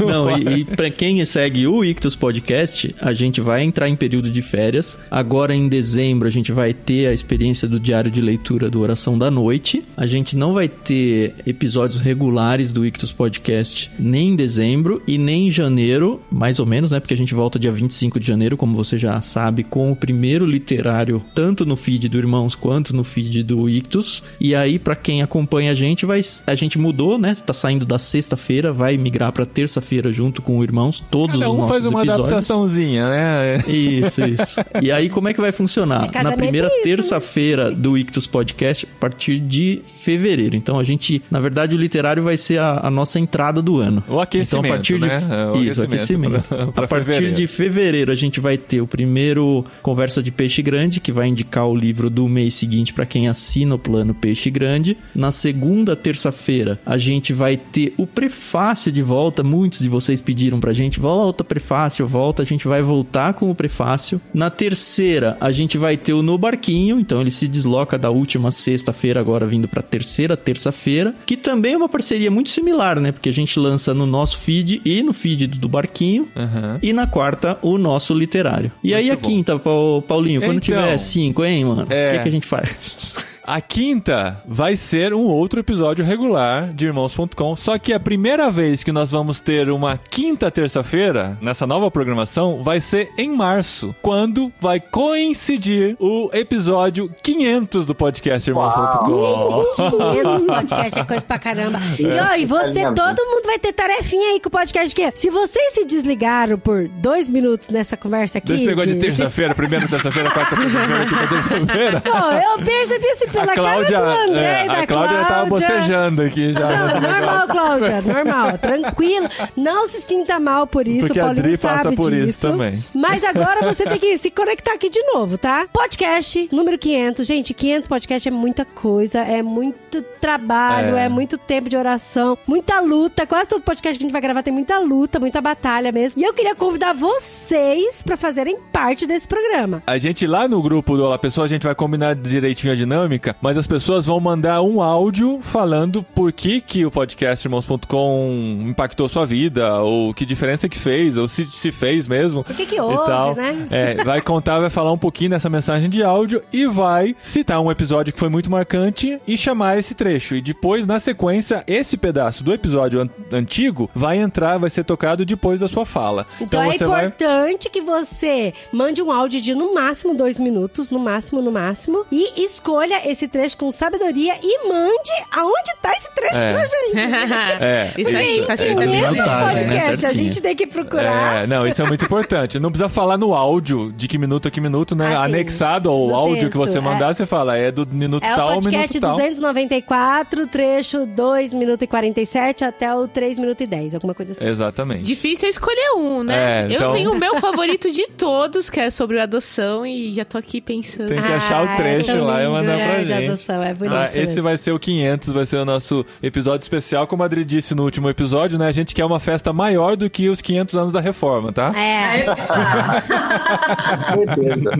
Não, e, e pra quem segue o Ictus Podcast, a gente vai entrar em período de férias. Agora em dezembro a gente vai ter a experiência do diário de leitura do Oração da Noite. A gente não vai ter episódios regulares do Ictus Podcast nem em dezembro e nem em janeiro, mais ou menos, né? Porque a gente volta dia 25 de janeiro, como você já sabe, com o primeiro literário tanto no feed do Irmãos quanto no feed do Ictus. E aí, pra quem acompanha a gente, vai a gente mudou, né? Tá saindo da sexta-feira, vai migrar pra terça-feira junto com o Irmãos, todos Cada os um nossos faz uma episódios. adaptaçãozinha, né? Isso, isso. E aí, como é que vai funcionar? É Na primeira é isso, né? terça-feira do Ictus Podcast, a partir de fevereiro. Então, a gente, na verdade, o literário vai ser a, a nossa entrada do ano. O aquecimento, Então, a partir de né? É, o isso, aquecimento aquecimento. pra- pra a partir fevereiro. de fevereiro, a gente vai ter o primeiro Conversa de Peixe Grande, que vai indicar o livro do mês seguinte para quem assina o plano Peixe Grande. Na segunda terça-feira, a gente vai ter o prefácio de volta. Muitos de vocês pediram pra gente, volta prefácio, volta. A gente vai voltar com o prefácio. Na terceira, a gente vai ter o No Barquinho, então ele se desloca da última sexta-feira agora vindo pra terceira terça-feira, que também é uma parceria muito similar, né? Porque a gente lança no nosso feed e no feed do Barquinho. Aham. E na quarta, o nosso literário. E aí a bom. quinta, Pau- Paulinho, quando Então, tiver cinco, hein, mano? O é. que, que a gente faz? A quinta vai ser um outro episódio regular de Irmãos.com. Só que a primeira vez que nós vamos ter uma quinta terça-feira nessa nova programação vai ser em março, quando vai coincidir o episódio 500 do podcast Irmãos.com. Gente, 500 podcast é coisa pra caramba. [LAUGHS] E, ó, e você, Tá todo mundo vai ter tarefinha aí com o podcast aqui. Se vocês se desligaram por dois minutos nessa conversa aqui... Desse negócio de terça-feira, primeira terça-feira, quarta terça-feira, quinta terça-feira. [LAUGHS] Pô, eu percebi isso A Cláudia, cara do André é, e da a Cláudia tava Cláudia. bocejando aqui já. Não, normal. Cláudia, normal, tranquilo. Não se sinta mal por isso, Porque o a Paulinho Dri passa sabe por isso disso. também. Mas agora você tem que [LAUGHS] se conectar aqui de novo, tá? Podcast número 500. Gente, 500 podcast é muita coisa, é muito trabalho, É. é. muito tempo de oração, muita luta. Quase todo podcast que a gente vai gravar tem muita luta, muita batalha mesmo. E eu queria convidar vocês pra fazerem parte desse programa. A gente lá no grupo do Olá Pessoa, a gente vai combinar direitinho a dinâmica, mas as pessoas vão mandar um áudio falando por que, que o podcast Irmãos.com impactou sua vida, ou que diferença que fez, ou se, se fez mesmo. O que que e houve, tal. né? É, vai contar, vai falar um pouquinho nessa mensagem de áudio e vai citar um episódio que foi muito marcante e chamar esse trecho. E depois, na sequência, esse pedaço do episódio an- antigo vai entrar, vai ser tocado depois da sua fala. Então, é você vai. importante que você mande um áudio de no máximo dois minutos, no máximo, no máximo, e escolha esse trecho com sabedoria e mande aonde tá esse trecho É. pra gente. [LAUGHS] É, Isso aí 500 vida. vantagem, né? podcasts, a gente tem que procurar. É, não, isso é muito importante. Não precisa falar no áudio de que minuto a que minuto, né? Ah, sim. Anexado ao áudio texto, que você é. mandar, você fala, é do minuto É tal o ao minuto podcast tal. 294, trecho 2 minutos e 47 até o 3 minutos e 10, alguma coisa assim. Exatamente. Difícil é escolher um, né? É, Eu então- tenho o meu [LAUGHS] favorito de todos, que é sobre adoção, e já tô aqui pensando. Tem que achar o Ah, trecho é lá e mandar pra de gente. adoção, é bonito Ah, mesmo. esse vai ser o 500, vai ser o nosso episódio especial. Como a Adri disse no último episódio, né? A gente quer uma festa maior do que os 500 anos da reforma, tá? É, [LAUGHS] Certeza.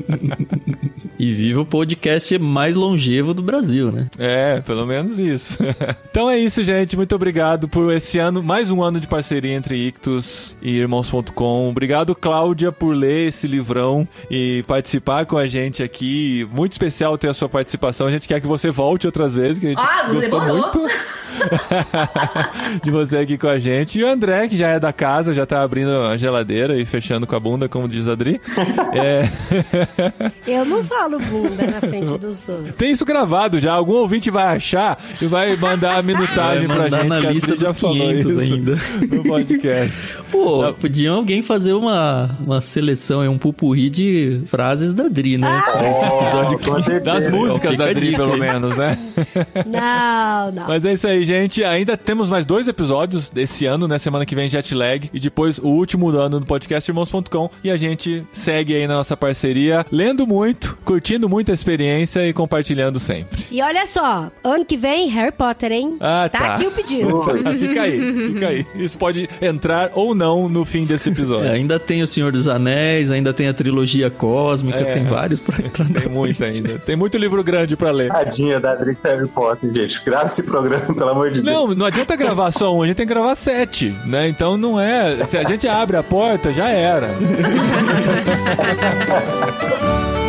E viva o podcast mais longevo do Brasil, né? É, pelo menos isso. [LAUGHS] então é isso, gente. Muito obrigado por esse ano, mais um ano de parceria entre Ictus e Irmãos.com. Obrigado, Cláudia, por ler esse livrão e participar com a gente aqui. Muito especial ter a sua participação. A gente quer que você volte outras vezes, que a gente Ah, gostou demorou. muito [LAUGHS] de você aqui com a gente. E o André, que já é da casa, já tá abrindo a geladeira e fechando com a bunda, como diz a Adri. É. [LAUGHS] eu não falo bunda na frente dos outros. Tem isso gravado já. Algum ouvinte vai achar e vai mandar a minutagem Vai pra mandar gente. na lista já dos falou 500 isso ainda. [LAUGHS] No podcast. Pô, Não. podia alguém fazer uma, uma seleção, um pupurri de frases da Dri, né? Episódio com aqui. certeza. Das músicas da a Pelo menos, né? [LAUGHS] Não, não. Mas é isso aí, gente. Ainda temos mais dois episódios desse ano, né? Semana que vem, Jetlag. E depois o último do ano do podcast Irmãos.com. E a gente segue aí na nossa parceria, lendo muito, curtindo muito a experiência e compartilhando sempre. E olha só, ano que vem, Harry Potter, hein? Ah, tá. aqui o pedido. [LAUGHS] fica aí, fica aí. Isso pode entrar ou não no fim desse episódio. É, ainda tem o Senhor dos Anéis, ainda tem a trilogia cósmica, É. tem vários pra entrar. Tem muito ainda. Tem muito livro grande pra pra ler. Tadinha da Adri Harry Potter, gente. Grava esse programa, pelo amor de Deus. Não, não adianta gravar só um, a gente tem que gravar sete, né? Então não é. Se a gente abre a porta, já era. [LAUGHS]